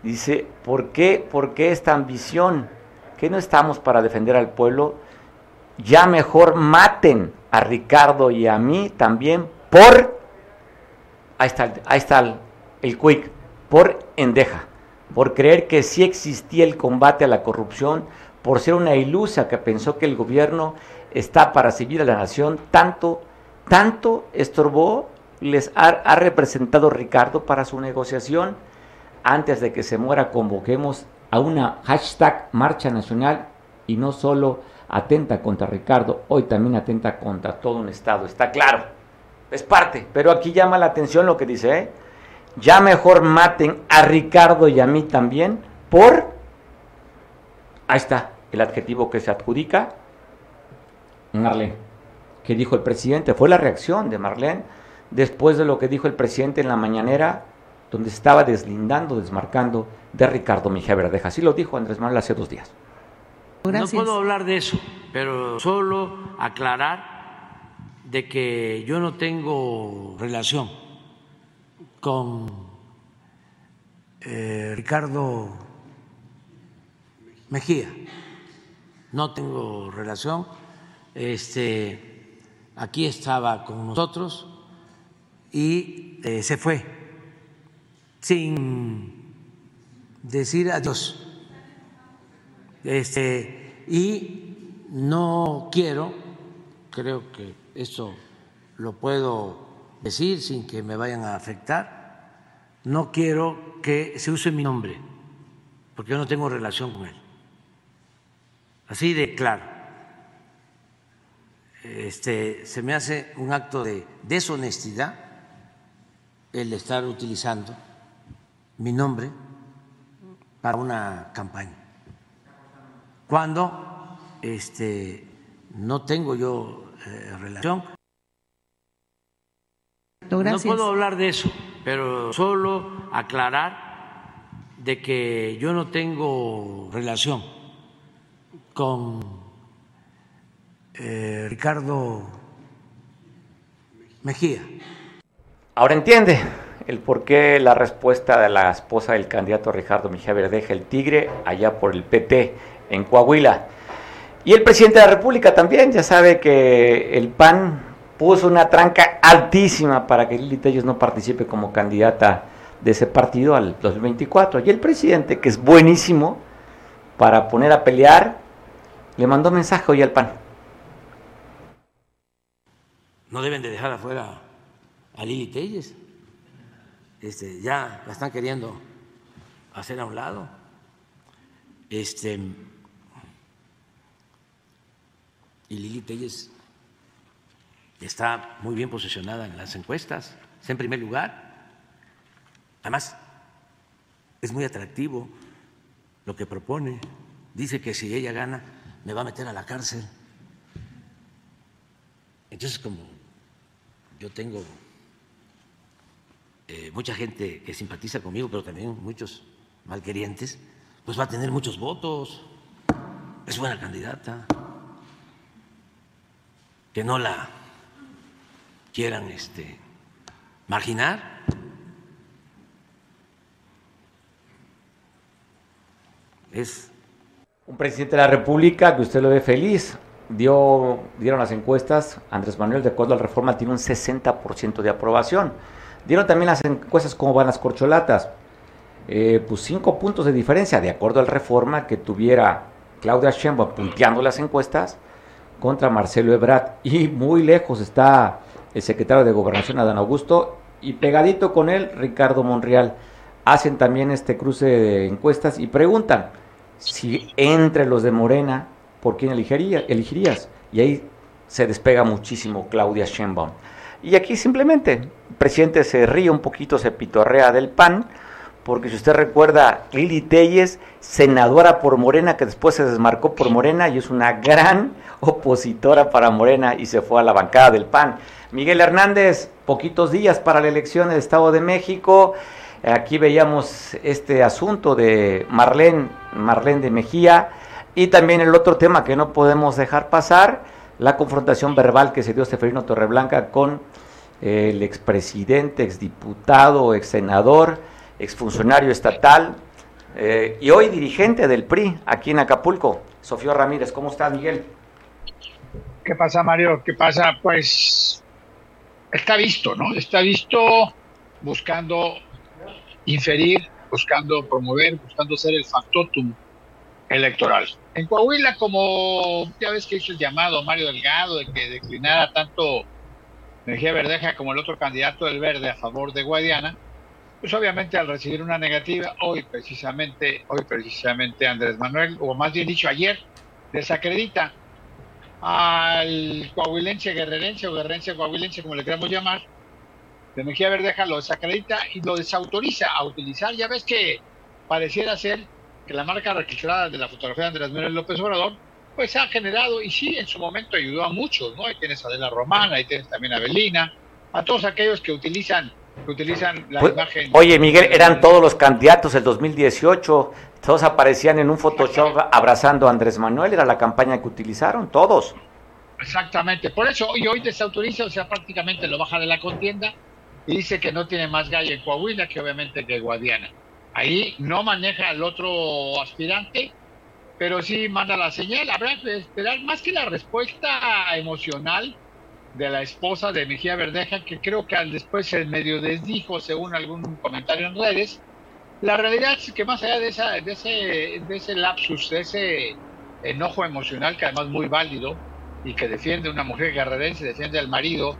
Dice, ¿por qué, ¿por qué esta ambición? ¿Que no estamos para defender al pueblo? Ya mejor maten a Ricardo y a mí también por ahí está, ahí está el, quick, por endeja, por creer que sí existía el combate a la corrupción, por ser una ilusa que pensó que el gobierno está para servir a la nación, tanto, tanto estorbó, les ha, representado Ricardo para su negociación. Antes de que se muera, convoquemos a una hashtag Marcha Nacional y no solo atenta contra Ricardo, hoy también atenta contra todo un Estado, está claro, es parte, pero aquí llama la atención lo que dice, ¿eh? ya mejor maten a Ricardo y a mí también por, ahí está el adjetivo que se adjudica, Marlene, que dijo el presidente, fue la reacción de Marlene después de lo que dijo el presidente en la mañanera, donde se estaba deslindando, desmarcando de Ricardo Mejía Verdeja, así lo dijo Andrés Manuel hace dos días. Gracias. No puedo hablar de eso, pero solo aclarar de que yo no tengo relación con eh, Ricardo Mejía. No tengo relación. Este, aquí estaba con nosotros y eh, se fue sin decir adiós este, y no quiero, creo que esto lo puedo decir sin que me vayan a afectar, no quiero que se use mi nombre, porque yo no tengo relación con él. Así de claro. Este, se me hace un acto de deshonestidad el estar utilizando mi nombre para una campaña cuando este, no tengo yo eh, relación. No puedo hablar de eso, pero solo aclarar de que yo no tengo relación con eh, Ricardo Mejía. Ahora entiende el por qué la respuesta de la esposa del candidato Ricardo Mejía Verdeja, el tigre, allá por el PT en Coahuila. Y el presidente de la República también, ya sabe que el PAN puso una tranca altísima para que Lili Telles no participe como candidata de ese partido al 2024. Y el presidente, que es buenísimo para poner a pelear, le mandó mensaje hoy al PAN. No deben de dejar afuera a Lili Telles. Este, ya la están queriendo hacer a un lado. Este, y Lili Telles está muy bien posicionada en las encuestas, está en primer lugar. Además, es muy atractivo lo que propone. Dice que si ella gana, me va a meter a la cárcel. Entonces, como yo tengo eh, mucha gente que simpatiza conmigo, pero también muchos malquerientes, pues va a tener muchos votos. Es buena candidata que no la quieran este, marginar. Es un presidente de la República que usted lo ve feliz. Dieron las encuestas, Andrés Manuel, de acuerdo a la reforma, tiene un 60% de aprobación. Dieron también las encuestas cómo van las corcholatas. Eh, pues cinco puntos de diferencia, de acuerdo a la reforma que tuviera Claudia Sheinbaum punteando las encuestas, contra Marcelo Ebrard y muy lejos está el secretario de Gobernación Adán Augusto y pegadito con él Ricardo Monreal. Hacen también este cruce de encuestas y preguntan si entre los de Morena, ¿por quién elegiría, elegirías? Y ahí se despega muchísimo Claudia Sheinbaum. Y aquí simplemente el presidente se ríe un poquito, se pitorrea del PAN, porque si usted recuerda, Lili Telles, senadora por Morena, que después se desmarcó por Morena y es una gran opositora para Morena y se fue a la bancada del PAN. Miguel Hernández, poquitos días para la elección del Estado de México. Aquí veíamos este asunto de Marlene, Marlene de Mejía y también el otro tema que no podemos dejar pasar, la confrontación verbal que se dio Seferino Torreblanca con el expresidente, exdiputado, exsenador, exfuncionario estatal eh, y hoy dirigente del PRI aquí en Acapulco. Sofía Ramírez, ¿cómo estás, Miguel? ¿Qué pasa, Mario? ¿Qué pasa? Pues está visto, ¿no? Está visto buscando inferir, buscando promover, buscando ser el factotum electoral. En Coahuila, como ya ves que hizo el llamado Mario Delgado de que declinara tanto Energía Verdeja como el otro candidato del Verde a favor de Guadiana, pues obviamente al recibir una negativa, hoy precisamente, hoy precisamente Andrés Manuel, o más bien dicho ayer, desacredita al coahuilense guerrerense o guerrerense coahuilense, como le queramos llamar, de Mejía Verdeja lo desacredita y lo desautoriza a utilizar. Ya ves que pareciera ser que la marca registrada de la fotografía de Andrés Manuel López Obrador, pues ha generado, y sí, en su momento ayudó a muchos, ¿no? Ahí tienes a Adela Romana, ahí tienes también a Belina, a todos aquellos que utilizan que utilizan la Pues, imagen. Oye, Miguel, eran todos los candidatos del 2018, todos aparecían en un Photoshop abrazando a Andrés Manuel, era la campaña que utilizaron, todos. Exactamente, por eso hoy, hoy desautoriza, o sea, prácticamente lo baja de la contienda y dice que no tiene más gallo en Coahuila que obviamente que Guadiana. Ahí no maneja al otro aspirante, pero sí manda la señal. Habrá que esperar más que la respuesta emocional de la esposa de Mejía Verdeja, que creo que al después se medio desdijo según algún comentario en redes. La realidad es que más allá de, esa, de, ese, de ese lapsus, de ese enojo emocional, que además es muy válido, y que defiende una mujer guerrerense, defiende al marido,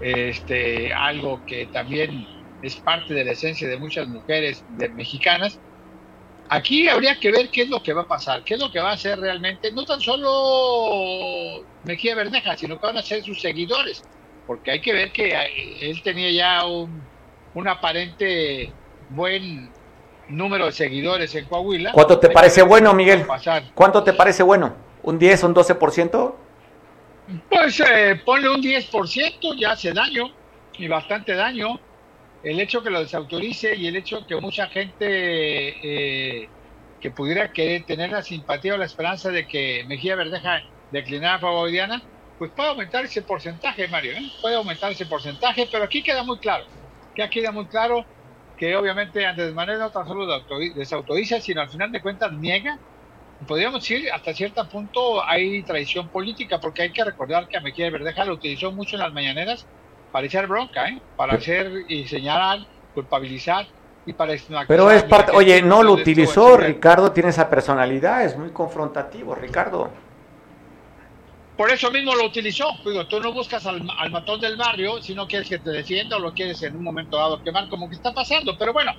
este, algo que también es parte de la esencia de muchas mujeres de, mexicanas. Aquí habría que ver qué es lo que va a pasar, qué es lo que va a hacer realmente, no tan solo Mejía Verdeja, sino que van a ser sus seguidores, porque hay que ver que él tenía ya un, un aparente buen número de seguidores en Coahuila. ¿Cuánto te Hay parece bueno, Miguel? ¿Cuánto te parece bueno? ¿Un 10, un 12%? Pues eh, ponle un 10%, ya hace daño, y bastante daño. El hecho que lo desautorice y el hecho que mucha gente eh, que pudiera querer tener la simpatía o la esperanza de que Mejía Verdeja declinara a favor de Diana, pues puede aumentar ese porcentaje, Mario, ¿eh? puede aumentar ese porcentaje, pero aquí queda muy claro, que aquí queda muy claro que obviamente Andrés Manuel no tan solo desautori- desautoriza, sino al final de cuentas niega podríamos decir hasta cierto punto hay traición política, porque hay que recordar que a Mejía Verdeja lo utilizó mucho en las mañaneras para echar bronca, ¿eh? para hacer y señalar, culpabilizar y para Pero es parte, oye, no lo utilizó. Ricardo tiene esa personalidad, es muy confrontativo, Ricardo. Por eso mismo lo utilizó. Digo, tú no buscas al, al matón del barrio si no quieres que te defienda o lo quieres en un momento dado quemar, como que está pasando. Pero bueno,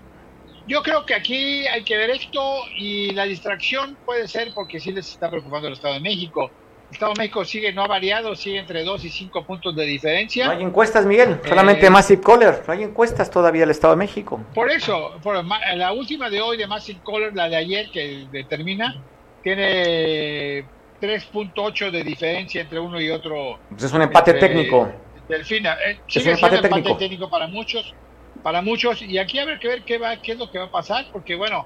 yo creo que aquí hay que ver esto y la distracción puede ser porque sí les está preocupando el Estado de México. Estado de México sigue, no ha variado, sigue entre 2 y 5 puntos de diferencia. No hay encuestas, Miguel, solamente Eh, Massive Caller, no hay encuestas todavía el Estado de México. Por eso, por la última de hoy de Massive Caller, la de ayer que determina, tiene 3.8 de diferencia entre uno y otro. Pues es un empate entre técnico. Delfina. Eh, Es sigue un empate técnico. técnico para muchos, para muchos, y aquí habrá que ver qué va, qué es lo que va a pasar, porque bueno,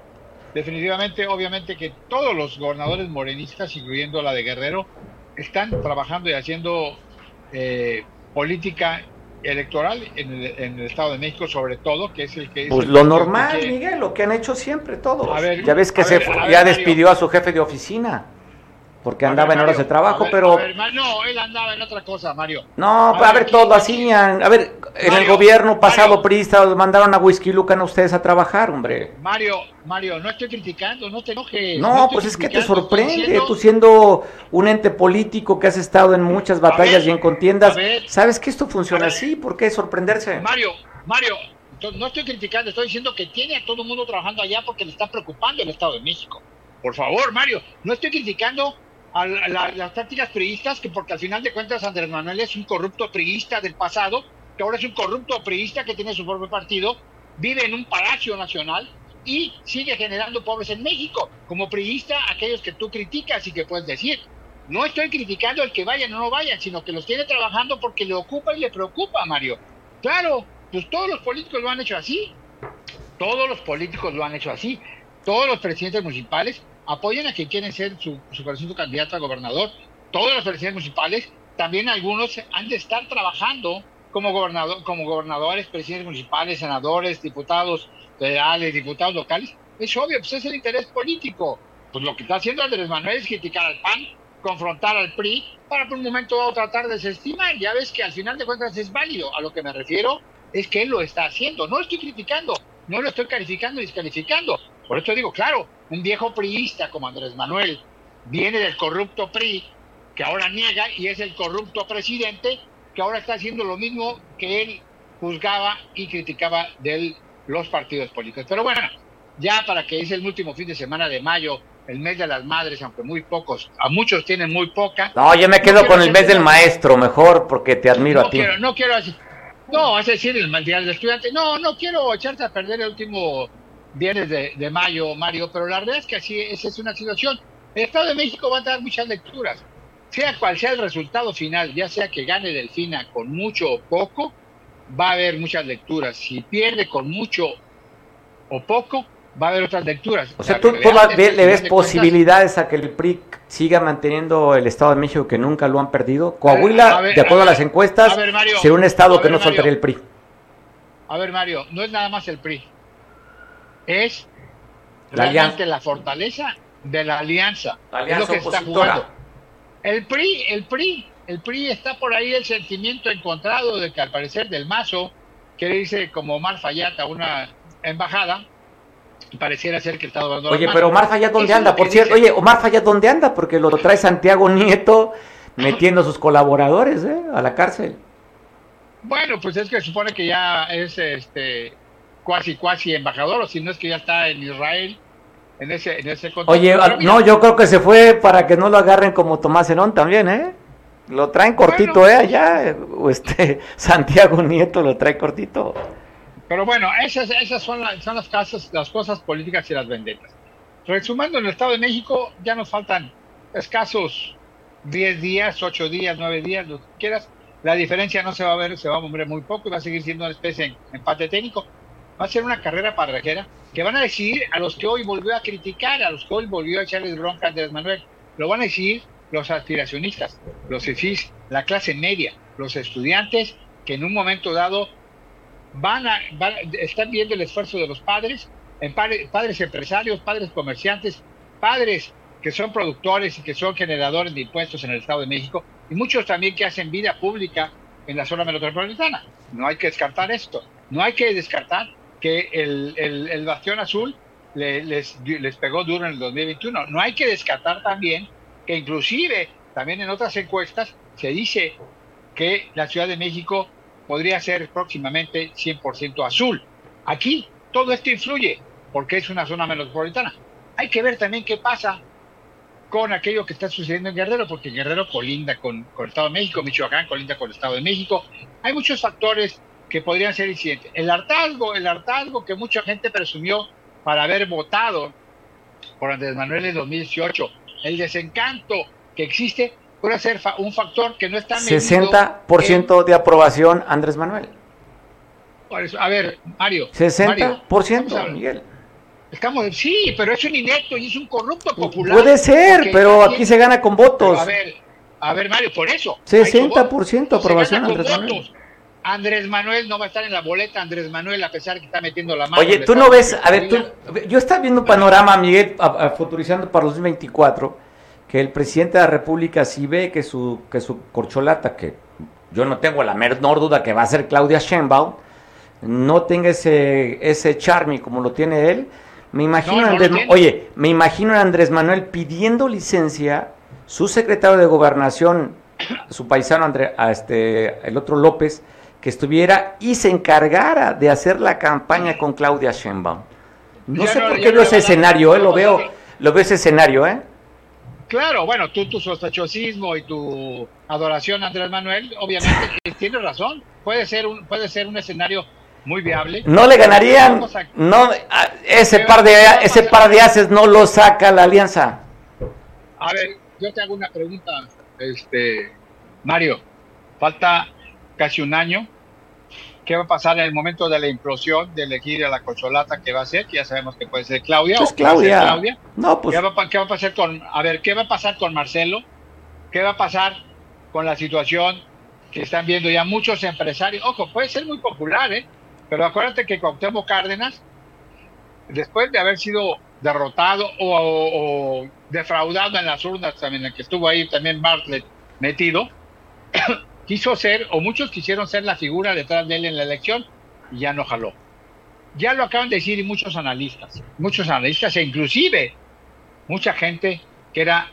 definitivamente, obviamente que todos los gobernadores morenistas, incluyendo la de Guerrero, están trabajando y haciendo eh, política electoral en el, en el Estado de México, sobre todo, que es el que es Pues el lo normal, que- Miguel, lo que han hecho siempre todos. Ver, ya ves que se ver, ver, ya Mario. despidió a su jefe de oficina, porque A andaba ver, en horas de trabajo, ver, pero... ver, no, él andaba en otra cosa, Mario. No, a ver, todo así, a a ver, en el gobierno pasado los mandaron a Whisky Lucan a ustedes a trabajar, hombre. Mario, Mario, no estoy criticando, no te enojes. No, pues es que te sorprende, diciendo- tú siendo un ente político que has estado en muchas batallas y en contiendas, sabes que esto funciona así, ¿por qué sorprenderse? Mario, Mario, no estoy criticando, estoy diciendo que tiene a todo el mundo trabajando allá porque le está preocupando el Estado de México. Por favor, Mario, no estoy criticando a la- la- las tácticas priistas, que porque al final de cuentas Andrés Manuel es un corrupto priista del pasado, que ahora es un corrupto priista que tiene su propio partido, vive en un palacio nacional y sigue generando pobres en México. Como priista, aquellos que tú criticas y que puedes decir, no estoy criticando el que vayan o no vayan, sino que los tiene trabajando porque le ocupa y le preocupa, Mario. Claro, pues todos los políticos lo han hecho así. Todos los políticos lo han hecho así. Todos los presidentes municipales apoyan a quien quieren ser su, su presunto candidato a gobernador. Todos los presidentes municipales, también algunos han de estar trabajando como, gobernador, como gobernadores, presidentes municipales, senadores, diputados federales, diputados locales. Es obvio, pues es el interés político. Pues lo que está haciendo Andrés Manuel es criticar al PAN, confrontar al PRI, para por un momento dado tratar de desestimar. Ya ves que al final de cuentas es válido. A lo que me refiero es que él lo está haciendo. No estoy criticando, no lo estoy calificando ni descalificando. Por eso digo, claro, un viejo priista como Andrés Manuel viene del corrupto PRI, que ahora niega y es el corrupto presidente, que ahora está haciendo lo mismo que él juzgaba y criticaba de los partidos políticos. Pero bueno, ya para que es el último fin de semana de mayo, el mes de las madres, aunque muy pocos, a muchos tienen muy poca. No, yo me quedo con el mes del maestro, mejor, porque te admiro no a ti. Quiero, no quiero decir, no, es decir, el día del estudiante, no, no quiero echarte a perder el último viernes de, de mayo, Mario, pero la verdad es que así, esa es una situación. El Estado de México va a dar muchas lecturas, sea cual sea el resultado final, ya sea que gane Delfina con mucho o poco, va a haber muchas lecturas. Si pierde con mucho o poco, va a haber otras lecturas. O sea, tú, ve- le ves posibilidades a que el PRI siga manteniendo el Estado de México que nunca lo han perdido. Coahuila, a ver, de acuerdo a a, las encuestas, a ver, Mario, será un Estado que no soltaría el PRI. A ver, Mario, no es nada más el PRI. Es La realmente la fortaleza de la alianza. La es alianza lo que está opositora. jugando. El PRI, el PRI, el PRI está por ahí el sentimiento encontrado de que al parecer del Mazo quiere irse como Omar Fayad a una embajada pareciera ser que está dando Oye, pero Omar Fayad, ¿dónde anda? Por cierto, oye, Omar Fayad, ¿dónde anda? Porque lo trae Santiago Nieto metiendo a sus colaboradores ¿eh? a la cárcel. Bueno, pues es que supone que ya es este cuasi cuasi embajador, o si no es que ya está en Israel en ese en ese contexto. Oye, ah, mira, no, yo creo que se fue para que no lo agarren como Tomás Herón también, ¿eh? Lo traen cortito, ¿eh? Allá, o este, Santiago Nieto lo trae cortito. Pero bueno, esas, esas son, las, son las, casas, las cosas políticas y las vendetas. Resumando, en el Estado de México ya nos faltan escasos 10 días, 8 días, 9 días, lo que quieras. La diferencia no se va a ver, se va a mover muy poco y va a seguir siendo una especie de empate técnico. Va a ser una carrera parrajera que van a decidir a los que hoy volvió a criticar, a los que hoy volvió a echarles bronca a Andrés Manuel. Lo van a decidir los aspiracionistas, los CIFIs, la clase media, los estudiantes que en un momento dado van a, están viendo el esfuerzo de los padres, padres empresarios, padres comerciantes, padres que son productores y que son generadores de impuestos en el Estado de México, y muchos también que hacen vida pública en la zona metropolitana. No hay que descartar esto. No hay que descartar que el, el- Bastión Azul le- les, les pegó duro en el 2021. No hay que descartar también que inclusive también en otras encuestas se dice que la Ciudad de México podría ser próximamente 100% azul. Aquí todo esto influye porque es una zona metropolitana. Hay que ver también qué pasa con aquello que está sucediendo en Guerrero, porque Guerrero colinda con, con el Estado de México, Michoacán colinda con el Estado de México. Hay muchos factores que podrían ser incidentes. El hartazgo, el hartazgo que mucha gente presumió para haber votado por Andrés Manuel en 2018, el desencanto que existe puede ser fa- un factor que no está medido 60% de aprobación, Andrés Manuel. Por eso, a ver, Mario. Mario, 60%, Miguel. Estamos, sí, pero es un inepto y es un corrupto popular. Puede ser, pero aquí se gana con votos. A ver, a ver, Mario, por eso. 60% No se aprobación, Andrés Manuel. Andrés Manuel no va a estar en la boleta, Andrés Manuel, a pesar que está metiendo la mano. Oye, tú no ves, a ver, tú, yo estaba viendo un panorama, Miguel, a- a- futurizando para los 2024, que el presidente de la República sí ve que su, que su corcholata, que yo no tengo la menor duda que va a ser Claudia Sheinbaum, no tenga ese, ese charme como lo tiene él. Me imagino, No, no Andrés, oye, me imagino a Andrés Manuel pidiendo licencia, su secretario de gobernación, su paisano André, a este, el otro López, que estuviera y se encargara de hacer la campaña con Claudia Sheinbaum. No Ya sé no- por qué no veo ese escenario, eh, lo veo, lo veo ese escenario, ¿eh? Claro, bueno, tú tu sospechosismo y tu adoración a Andrés Manuel, obviamente tienes razón. Puede ser un, puede ser un escenario muy viable. No le ganarían, a- no, a- ese ¿Qué par de, ese par de haces no lo saca la alianza. A ver, yo te hago una pregunta, este, Mario. Falta casi un año. ¿Qué va a pasar en el momento de la implosión de elegir a la cocholata que va a ser? Que ya sabemos que puede ser Claudia. Pues o que va a ser Claudia. Claudia. No, pues ¿Qué, va, a qué va a pasar con, a ver, qué va a pasar con Marcelo? ¿Qué va a pasar con la situación que están viendo ya muchos empresarios? Ojo, puede ser muy popular, ¿eh? Pero acuérdate que Cuauhtémoc Cárdenas, después de haber sido derrotado o, o- o defraudado en las urnas, también en el que estuvo ahí también Bartlett metido, quiso ser, o muchos quisieron ser la figura detrás de él en la elección, y ya no jaló. Ya lo acaban de decir muchos analistas, muchos analistas e inclusive mucha gente que era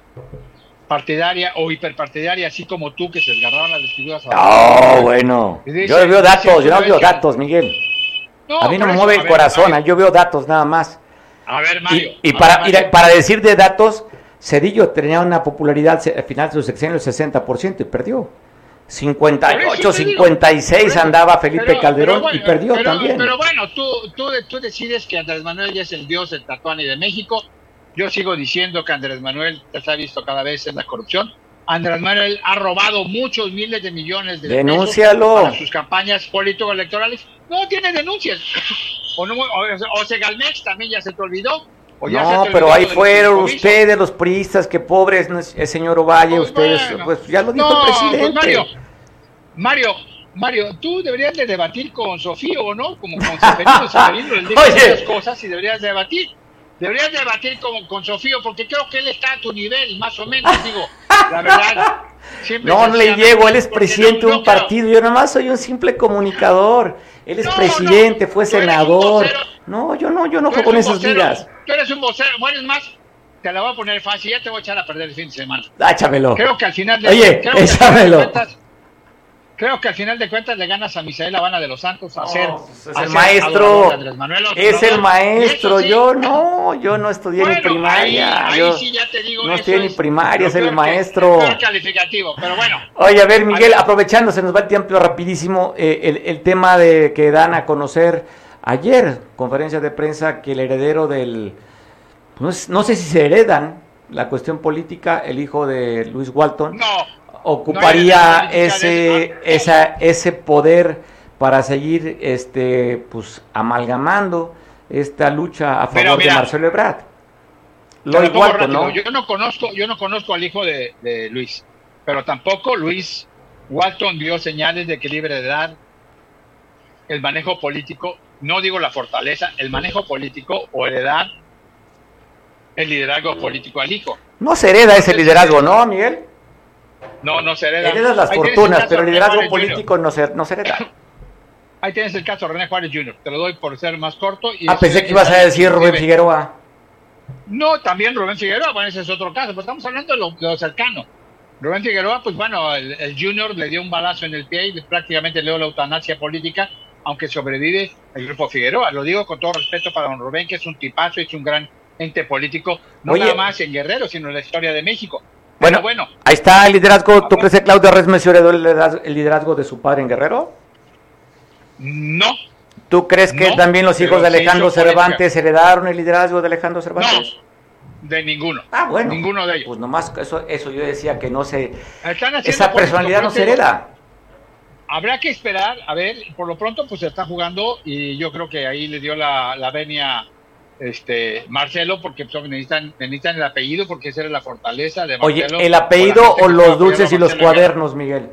partidaria o hiperpartidaria, así como tú, que se desgarraban las vestiduras. Oh, bueno. yo veo datos, yo no veo datos, Miguel. a mí no me mueve el corazón, yo veo datos nada más. A ver, Mario. Y, para, para decir de datos, Cedillo tenía una popularidad al final de su sexenio del 60% y perdió. 58, 56 andaba Felipe Calderón y perdió también. Pero bueno, tú, tú, tú, decides que Andrés Manuel ya es el dios del tatuani de México. Yo sigo diciendo que Andrés Manuel, se ha visto cada vez en la corrupción. Andrés Manuel ha robado muchos miles de millones de Denúncialo. para sus campañas político-electorales. No tiene denuncias. O, no, o, Segalmex también ya se te olvidó. No, pero ahí fueron ustedes, los priistas, que pobres, el señor Ovalle, pues ustedes, pues ya lo dijo el pues presidente. Mario, Mario, Mario, tú deberías de debatir con Sofía o no, como con Seferino, Seferino le muchas cosas y deberías debatir. Deberías debatir con, con Sofío, porque creo que él está a tu nivel, más o menos, digo, la verdad. No, no le llego, él es presidente de un partido, yo nomás soy un simple comunicador. Él es presidente, fue senador. No, yo no, yo no juego con esas ligas. Tú eres un vocero, bueno, es más, te la voy a poner fácil, ya te voy a echar a perder el fin de semana. Dáchamelo. Creo que al final de Oye, échamelo. Creo que al final de cuentas le ganas a Misael Habana de los Santos a. Pues es el maestro. Es el maestro. Yo no, yo no estudié ni primaria. Ahí, yo sí ya te digo. No estudié ni primaria, es el maestro. calificativo, pero bueno. Oye, a ver, Miguel, aprovechando, se nos va el tiempo rapidísimo. Eh, el, el tema de que dan a conocer ayer, conferencia de prensa, que el heredero del. No, no sé si se heredan la cuestión política, el hijo de Luis Walton. No ocuparía ese, esa, ese poder para seguir este, pues, amalgamando esta lucha a favor de Marcelo Ebrard. Lo igual, ¿no? Yo no conozco, yo no conozco al hijo de, Luis, pero tampoco Luis Walton dio señales de que libre de dar el manejo político, no digo la fortaleza, el manejo político o heredar el liderazgo político al hijo. No se hereda ese liderazgo, ¿no, Miguel? No, no se hereda. Heredas las fortunas, pero el liderazgo político no se, no se hereda. Ahí tienes el caso de René Juárez Jr. Te lo doy por ser más corto. Y ah, pensé que ibas a decir Rubén Figueroa. No, también Rubén Figueroa, bueno, ese es otro caso, pero estamos hablando de lo, cercano. Rubén Figueroa, pues bueno, el, Junior le dio un balazo en el pie y prácticamente le dio la eutanasia política, aunque sobrevive el grupo Figueroa. Lo digo con todo respeto para don Rubén, que es un tipazo, es un gran ente político, no nada más en Guerrero, sino en la historia de México. Bueno, bueno, ahí está el liderazgo. ¿Tú crees que Claudio Resmes heredó el liderazgo de su padre en Guerrero? No. ¿Tú crees que también los hijos de Alejandro Cervantes heredaron el liderazgo de Alejandro Cervantes? No, de ninguno. Ah, bueno. Ninguno de ellos. Pues nomás eso, eso yo decía que no se... Esa personalidad no se hereda. Habrá que esperar, a ver, por lo pronto pues se está jugando y yo creo que ahí le dio la, la venia este Marcelo porque pues, necesitan, necesitan el apellido porque esa era la fortaleza de Marcelo. Oye, ¿el apellido o, los dulces y los cuadernos, Miguel?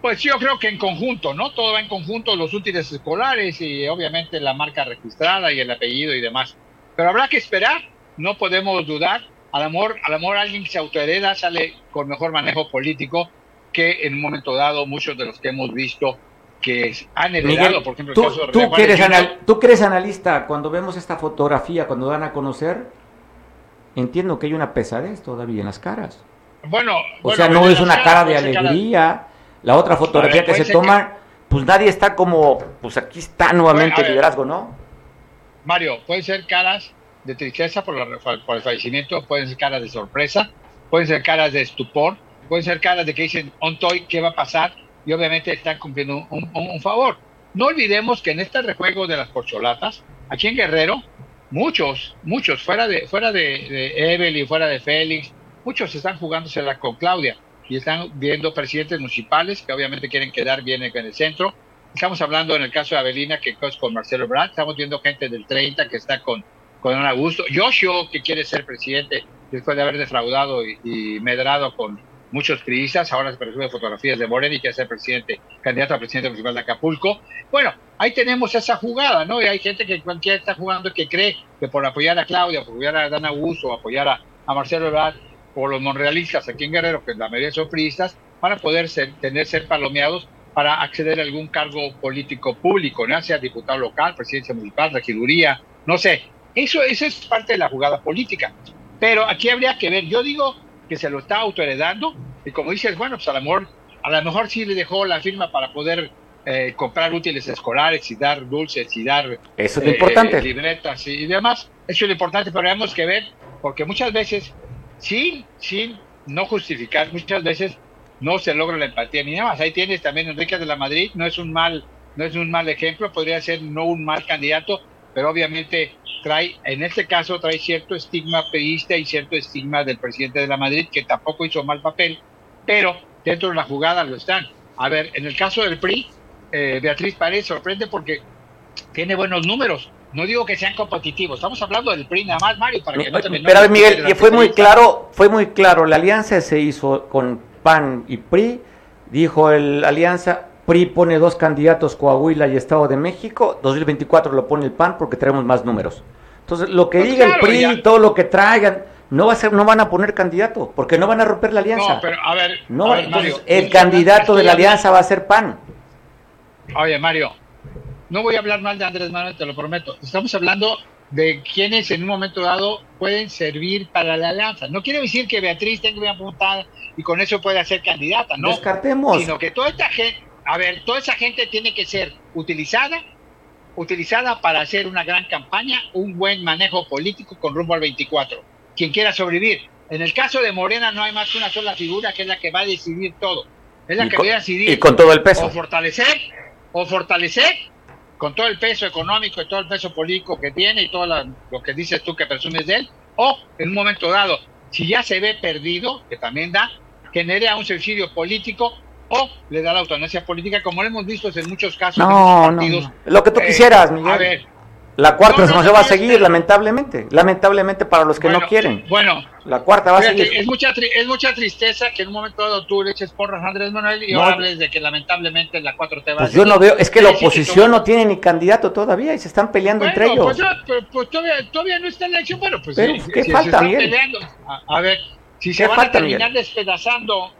Pues yo creo que en conjunto, ¿no? Todo va en conjunto, los útiles escolares y obviamente la marca registrada y el apellido y demás. Pero habrá que esperar, no podemos dudar. Al amor, al amor alguien que se autohereda sale con mejor manejo político que en un momento dado muchos de los que hemos visto que han heredado, por ejemplo, tú, tú, que eres tú que eres analista, cuando vemos esta fotografía, cuando dan a conocer, entiendo que hay una pesadez todavía en las caras. Bueno, o sea, no es una cara de alegría. La otra fotografía que se toma, pues nadie está como, pues aquí está nuevamente el liderazgo, ¿no? Mario, pueden ser caras de tristeza por, por el fallecimiento, pueden ser caras de sorpresa, pueden ser caras de estupor, pueden ser caras de que dicen, ontoy, ¿qué va a pasar? Y obviamente están cumpliendo un, favor. No olvidemos que en este rejuego de las porcholatas, aquí en Guerrero, muchos, muchos, fuera de, fuera de, Evelyn, fuera de Félix, muchos están jugándosela con Claudia y están viendo presidentes municipales que obviamente quieren quedar bien en el centro. Estamos hablando en el caso de Avelina, que es con Marcelo Brad, estamos viendo gente del 30 que está con, con Augusto, Joshua, que quiere ser presidente después de haber defraudado y medrado con, muchos criistas, ahora se presume fotografías de Moreno y que ser presidente, candidato a presidente municipal de Acapulco. Bueno, ahí tenemos esa jugada, ¿no? Y hay gente que cualquiera está jugando que cree que por apoyar a Claudia, por apoyar a Dana Augusto, apoyar a, Marcelo Ebrard, por los monrealistas aquí en Guerrero, que la mayoría son priistas, van a poder ser, tener ser palomeados para acceder a algún cargo político público, ¿no? sea diputado local, presidencia municipal, regiduría, no sé. Eso, eso es parte de la jugada política. Pero aquí habría que ver, yo digo que se lo está autoheredando y como dices, bueno, pues a lo mejor, a lo mejor sí le dejó la firma para poder eh, comprar útiles escolares y dar dulces y dar Eso es lo importante. libretas y demás. Eso es lo importante, pero tenemos que ver, porque muchas veces, sin, sin no justificar, muchas veces no se logra la empatía ni nada más. Ahí tienes también Enrique de la Madrid, no es un mal, no es un mal ejemplo, podría ser no un mal candidato, pero obviamente trae, en este caso trae cierto estigma pedista y cierto estigma del presidente de la Madrid, que tampoco hizo mal papel, pero dentro de la jugada lo están. A ver, en el caso del PRI, eh, Beatriz Paredes sorprende porque tiene buenos números. No digo que sean competitivos, estamos hablando del PRI nada más, Mario, para que no te Pero Miguel, fue muy claro, fue muy claro, la alianza se hizo con PAN y PRI, dijo el Alianza, PRI pone dos candidatos, Coahuila y Estado de México, 2024 lo pone el PAN porque tenemos más números. Entonces, lo que pues diga el PRI, todo lo que traigan, no va a ser, no van a poner candidato, porque no van a romper la alianza. No, pero a ver, no, el candidato de la alianza va a ser PAN. Oye, Mario, no voy a hablar mal de Andrés Manuel, te lo prometo. Estamos hablando de quienes en un momento dado pueden servir para la alianza. No quiere decir que Beatriz tenga una apuntada y con eso pueda ser candidata, no. Descartemos. Sino que toda esta gente, a ver, toda esa gente tiene que ser utilizada, utilizada para hacer una gran campaña, un buen manejo político con rumbo al 24. Quien quiera sobrevivir. En el caso de Morena no hay más que una sola figura que es la que va a decidir todo. Es la que va a decidir. Y con todo el peso. O fortalecer, o fortalecer con todo el peso económico y todo el peso político que tiene y todo lo que dices tú que presumes de él, o en un momento dado, si ya se ve perdido, que también da, genere a un suicidio político o le da la autonomía política, como lo hemos visto en muchos casos. No, no, Lo que tú eh, quisieras, Miguel. A ver, la cuarta transformación va a seguir, lamentablemente. Lamentablemente para los que no quieren. Bueno, la cuarta va a seguir. Es mucha, es mucha tristeza que en un momento dado tú le eches porras a Andrés Manuel y hables de que lamentablemente la 4 te va pues yo no veo, es que la oposición no tiene ni candidato todavía y se están peleando entre ellos. Pues, pues, todavía, todavía, no está en la elección. Bueno, pues Pero, ¿qué falta, se peleando, a, ver, si se van a terminar despedazando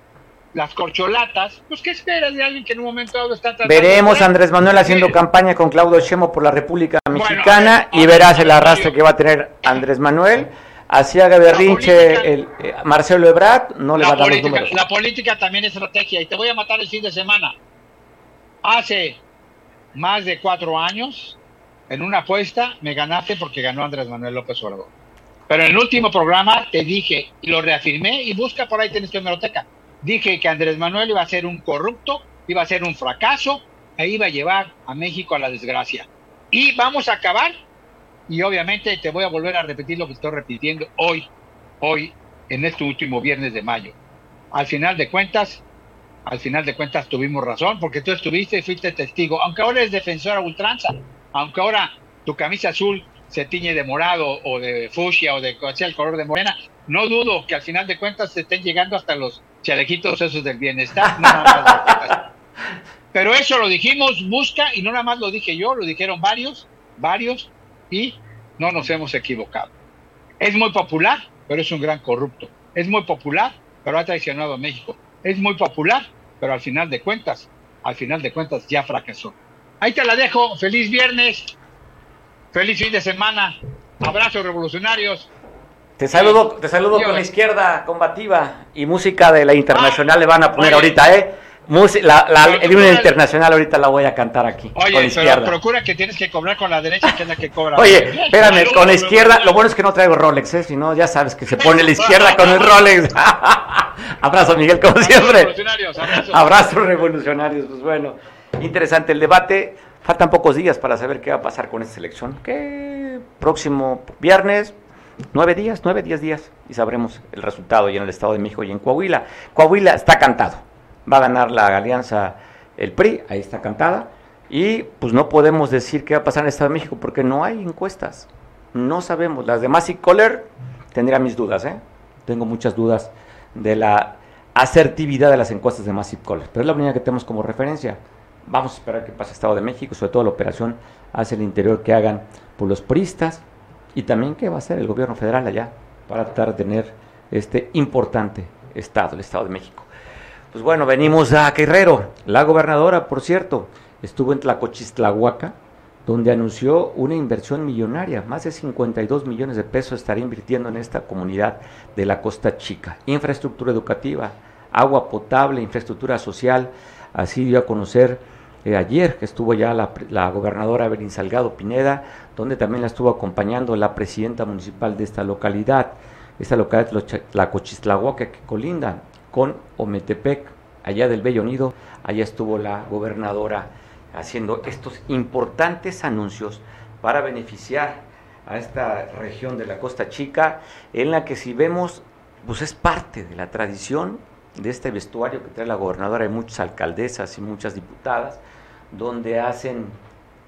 las corcholatas, pues ¿qué esperas de alguien que en un momento dado está tratando Veremos a Andrés Manuel haciendo campaña con Claudio Chemo por la República Mexicana y verás el arrastre que va a tener Andrés Manuel. Hacia Berrinche el, eh, Marcelo Ebrard, no le va a dar los números. La política también es estrategia y te voy a matar el fin de semana. Hace más de cuatro años, en una apuesta, me ganaste porque ganó Andrés Manuel López Obrador. Pero en el último programa te dije y lo reafirmé y busca por ahí tienes tu hemeroteca dije que Andrés Manuel iba a ser un corrupto, iba a ser un fracaso e iba a llevar a México a la desgracia. Y vamos a acabar, y obviamente te voy a volver a repetir lo que estoy repitiendo hoy, hoy, en este último viernes de mayo. Al final de cuentas, al final de cuentas tuvimos razón, porque tú estuviste y fuiste testigo, aunque ahora eres defensor a ultranza, aunque ahora tu camisa azul se tiñe de morado o de fucsia o de el color de morena, no dudo que al final de cuentas se estén llegando hasta los chalequitos esos del bienestar. Pero eso lo dijimos, busca, y no nada más lo dije yo, lo dijeron varios, varios, y no nos hemos equivocado. Es muy popular, pero es un gran corrupto. Es muy popular, pero ha traicionado a México. Es muy popular, pero al final de cuentas, al final de cuentas ya fracasó. Ahí te la dejo. Feliz viernes. Feliz fin de semana. Abrazos revolucionarios. Te saludo, te saludo con la izquierda combativa y música de la internacional le van a poner ahorita, ¿eh? la, la, el himno internacional ahorita la voy a cantar aquí. Oye, con la izquierda. procura que tienes que cobrar con la derecha, que es la que cobra. Oye, espérame, con la izquierda, lo bueno es que no traigo Rolex, ¿eh? Si no, ya sabes que se pone la izquierda con el Rolex. abrazo, Miguel, como siempre. Revolucionarios, Abrazos revolucionarios, pues bueno. Interesante el debate. Faltan pocos días para saber qué va a pasar con esta selección. Que próximo viernes Nueve días, nueve, diez días y sabremos el resultado y en el Estado de México y en Coahuila. Coahuila está cantado. Va a ganar la alianza el PRI, ahí está cantada. Y pues no podemos decir qué va a pasar en el Estado de México porque no hay encuestas. No sabemos. Las de Massey Coller tendría mis dudas, ¿eh? Tengo muchas dudas de la asertividad de las encuestas de Massive Coller. Pero es la única que tenemos como referencia. Vamos a esperar que pase Estado de México, sobre todo la operación hacia el interior que hagan por los priistas y también qué va a hacer el gobierno federal allá para tratar de tener este importante estado, el Estado de México. Pues bueno, venimos a Guerrero. La gobernadora, por cierto, estuvo en Tlacochistlahuaca, donde anunció una inversión millonaria, más de 52 millones de pesos estaría invirtiendo en esta comunidad de la Costa Chica. Infraestructura educativa, agua potable, infraestructura social, así dio a conocer eh, ayer que estuvo ya la, gobernadora Evelyn Salgado Pineda, donde también la estuvo acompañando la presidenta municipal de esta localidad, esta localidad la Cochistlahuaca que colinda con Ometepec, allá del Bello Nido, allá estuvo la gobernadora haciendo estos importantes anuncios para beneficiar a esta región de la Costa Chica, en la que si vemos, pues es parte de la tradición de este vestuario que trae la gobernadora y muchas alcaldesas y muchas diputadas, donde hacen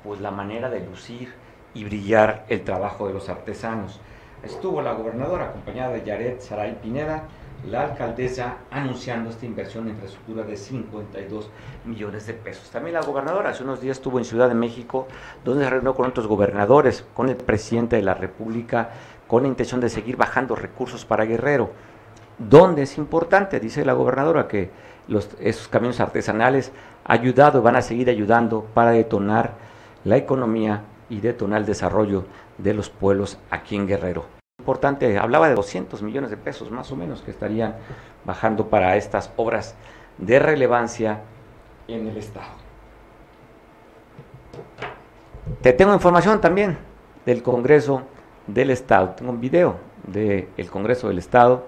pues la manera de lucir y brillar el trabajo de los artesanos. Estuvo la gobernadora acompañada de Yaret Saray Pineda, la alcaldesa anunciando esta inversión en infraestructura de 52 millones de pesos. También la gobernadora hace unos días estuvo en Ciudad de México, donde se reunió con otros gobernadores, con el presidente de la República, con la intención de seguir bajando recursos para Guerrero. Donde es importante, dice la gobernadora, que esos caminos artesanales ayudado, van a seguir ayudando para detonar la economía y detonar el desarrollo de los pueblos aquí en Guerrero importante, hablaba de 200 millones de pesos más o menos que estarían bajando para estas obras de relevancia en el Estado. Te tengo información también del Congreso del Estado. Tengo un video del Congreso del Estado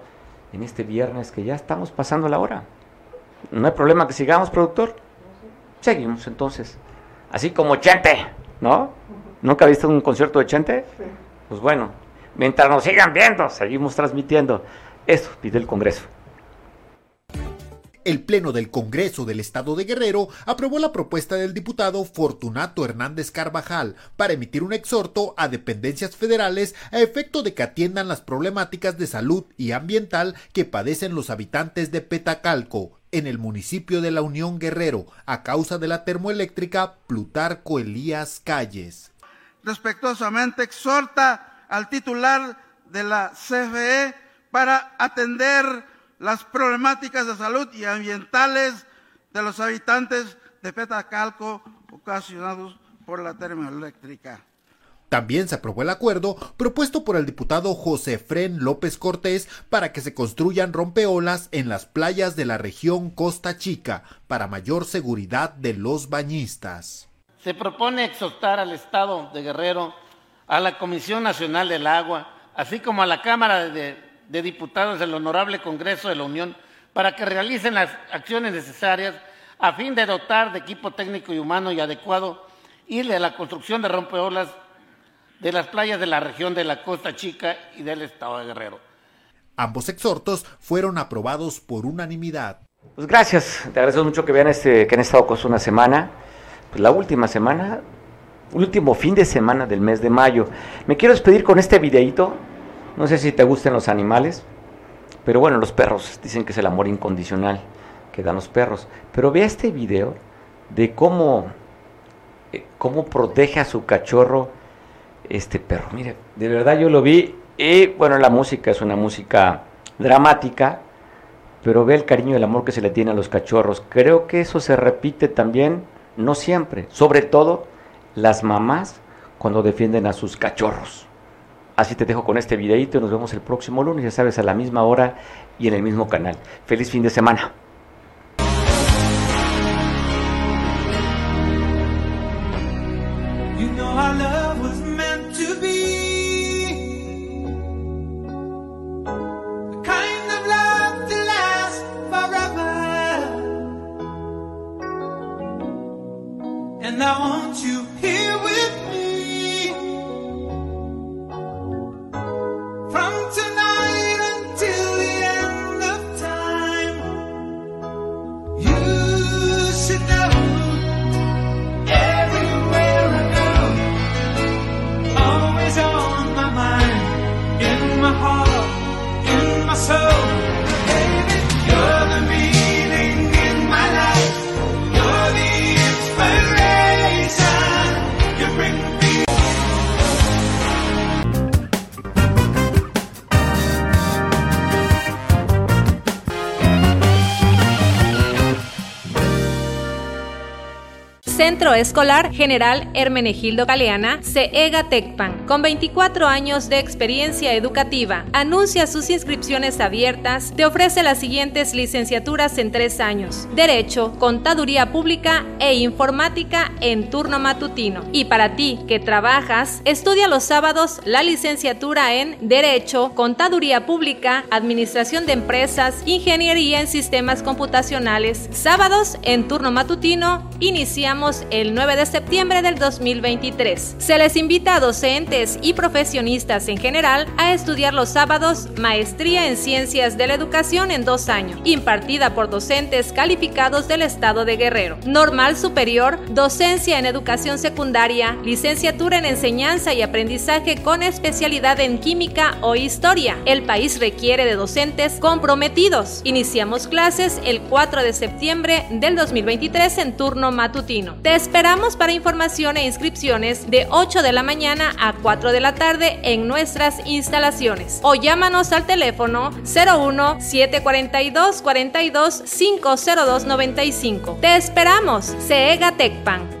en este viernes que ya estamos pasando la hora. No hay problema que sigamos, productor. Seguimos entonces. Así como Chente, ¿no? ¿Nunca viste un concierto de Chente? Pues bueno, Mientras nos sigan viendo, seguimos transmitiendo. Eso pide el Congreso. El Pleno del Congreso del Estado de Guerrero aprobó la propuesta del diputado Fortunato Hernández Carvajal para emitir un exhorto a dependencias federales a efecto de que atiendan las problemáticas de salud y ambiental que padecen los habitantes de Petacalco, en el municipio de la Unión Guerrero, a causa de la termoeléctrica Plutarco Elías Calles. Respetuosamente exhorta al titular de la CFE para atender las problemáticas de salud y ambientales de los habitantes de Petacalco ocasionados por la termoeléctrica. También se aprobó el acuerdo propuesto por el diputado José Fren López Cortés para que se construyan rompeolas en las playas de la región Costa Chica para mayor seguridad de los bañistas. Se propone exhortar al Estado de Guerrero a la Comisión Nacional del Agua, así como a la Cámara de, Diputados del Honorable Congreso de la Unión, para que realicen las acciones necesarias a fin de dotar de equipo técnico y humano y adecuado y de la construcción de rompeolas de las playas de la región de la Costa Chica y del Estado de Guerrero. Ambos exhortos fueron aprobados por unanimidad. Pues gracias, te agradezco mucho que vean este, que han estado con una semana. La última semana último fin de semana del mes de mayo. Me quiero despedir con este videito. No sé si te gusten los animales, pero bueno, los perros dicen que es el amor incondicional que dan los perros. Pero vea este video de cómo, eh, cómo protege a su cachorro este perro. Mire, de verdad yo lo vi y bueno, la música es una música dramática, pero ve el cariño y el amor que se le tiene a los cachorros. Creo que eso se repite también, no siempre, sobre todo las mamás cuando defienden a sus cachorros. Así te dejo con este videito y nos vemos el próximo lunes, ya sabes, a la misma hora y en el mismo canal. Feliz fin de semana. now on. Centro Escolar General Hermenegildo Galeana, CEGA Tecpan, con 24 años de experiencia educativa. Anuncia sus inscripciones abiertas. Te ofrece las siguientes licenciaturas en tres años: Derecho, Contaduría Pública e Informática en turno matutino. Y para ti que trabajas, estudia los sábados la licenciatura en Derecho, Contaduría Pública, Administración de Empresas, Ingeniería en Sistemas Computacionales. Sábados en turno matutino, iniciamos el 9 de septiembre del 2023. Se les invita a docentes y profesionistas en general a estudiar los sábados Maestría en Ciencias de la Educación en dos años, impartida por docentes calificados del Estado de Guerrero. Normal Superior, Docencia en Educación Secundaria, Licenciatura en Enseñanza y Aprendizaje con especialidad en Química o Historia. El país requiere de docentes comprometidos. Iniciamos clases el 4 de septiembre del 2023 en turno matutino. Esperamos para información e inscripciones de 8 de la mañana a 4 de la tarde en nuestras instalaciones o llámanos al teléfono 01 742 42 502 95. Te esperamos, CEGA Tecpan.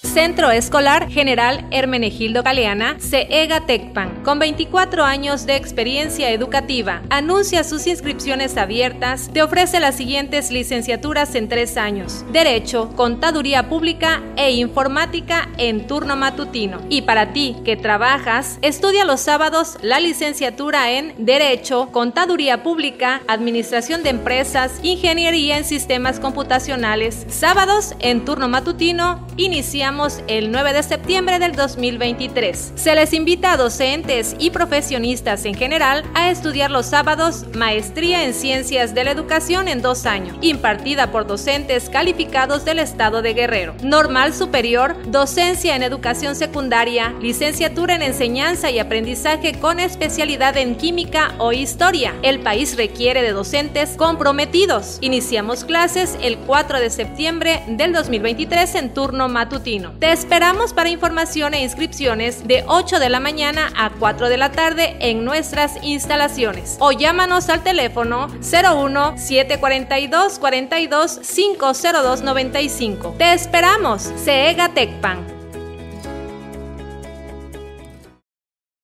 Centro Escolar General Hermenegildo Galeana, CEGA Tecpan, con 24 años de experiencia educativa. Anuncia sus inscripciones abiertas. Te ofrece las siguientes licenciaturas en tres años: Derecho, Contaduría Pública e Informática en turno matutino. Y para ti que trabajas, estudia los sábados la licenciatura en Derecho, Contaduría Pública, Administración de Empresas, Ingeniería en Sistemas Computacionales. Sábados en turno matutino, inicia el 9 de septiembre del 2023. Se les invita a docentes y profesionistas en general a estudiar los sábados Maestría en Ciencias de la Educación en dos años, impartida por docentes calificados del Estado de Guerrero. Normal Superior, Docencia en Educación Secundaria, Licenciatura en Enseñanza y Aprendizaje con especialidad en Química o Historia. El país requiere de docentes comprometidos. Iniciamos clases el 4 de septiembre del 2023 en turno matutino. Te esperamos para información e inscripciones de 8 de la mañana a 4 de la tarde en nuestras instalaciones o llámanos al teléfono 01 742 42 502 95. Te esperamos, CEGA Tecpan.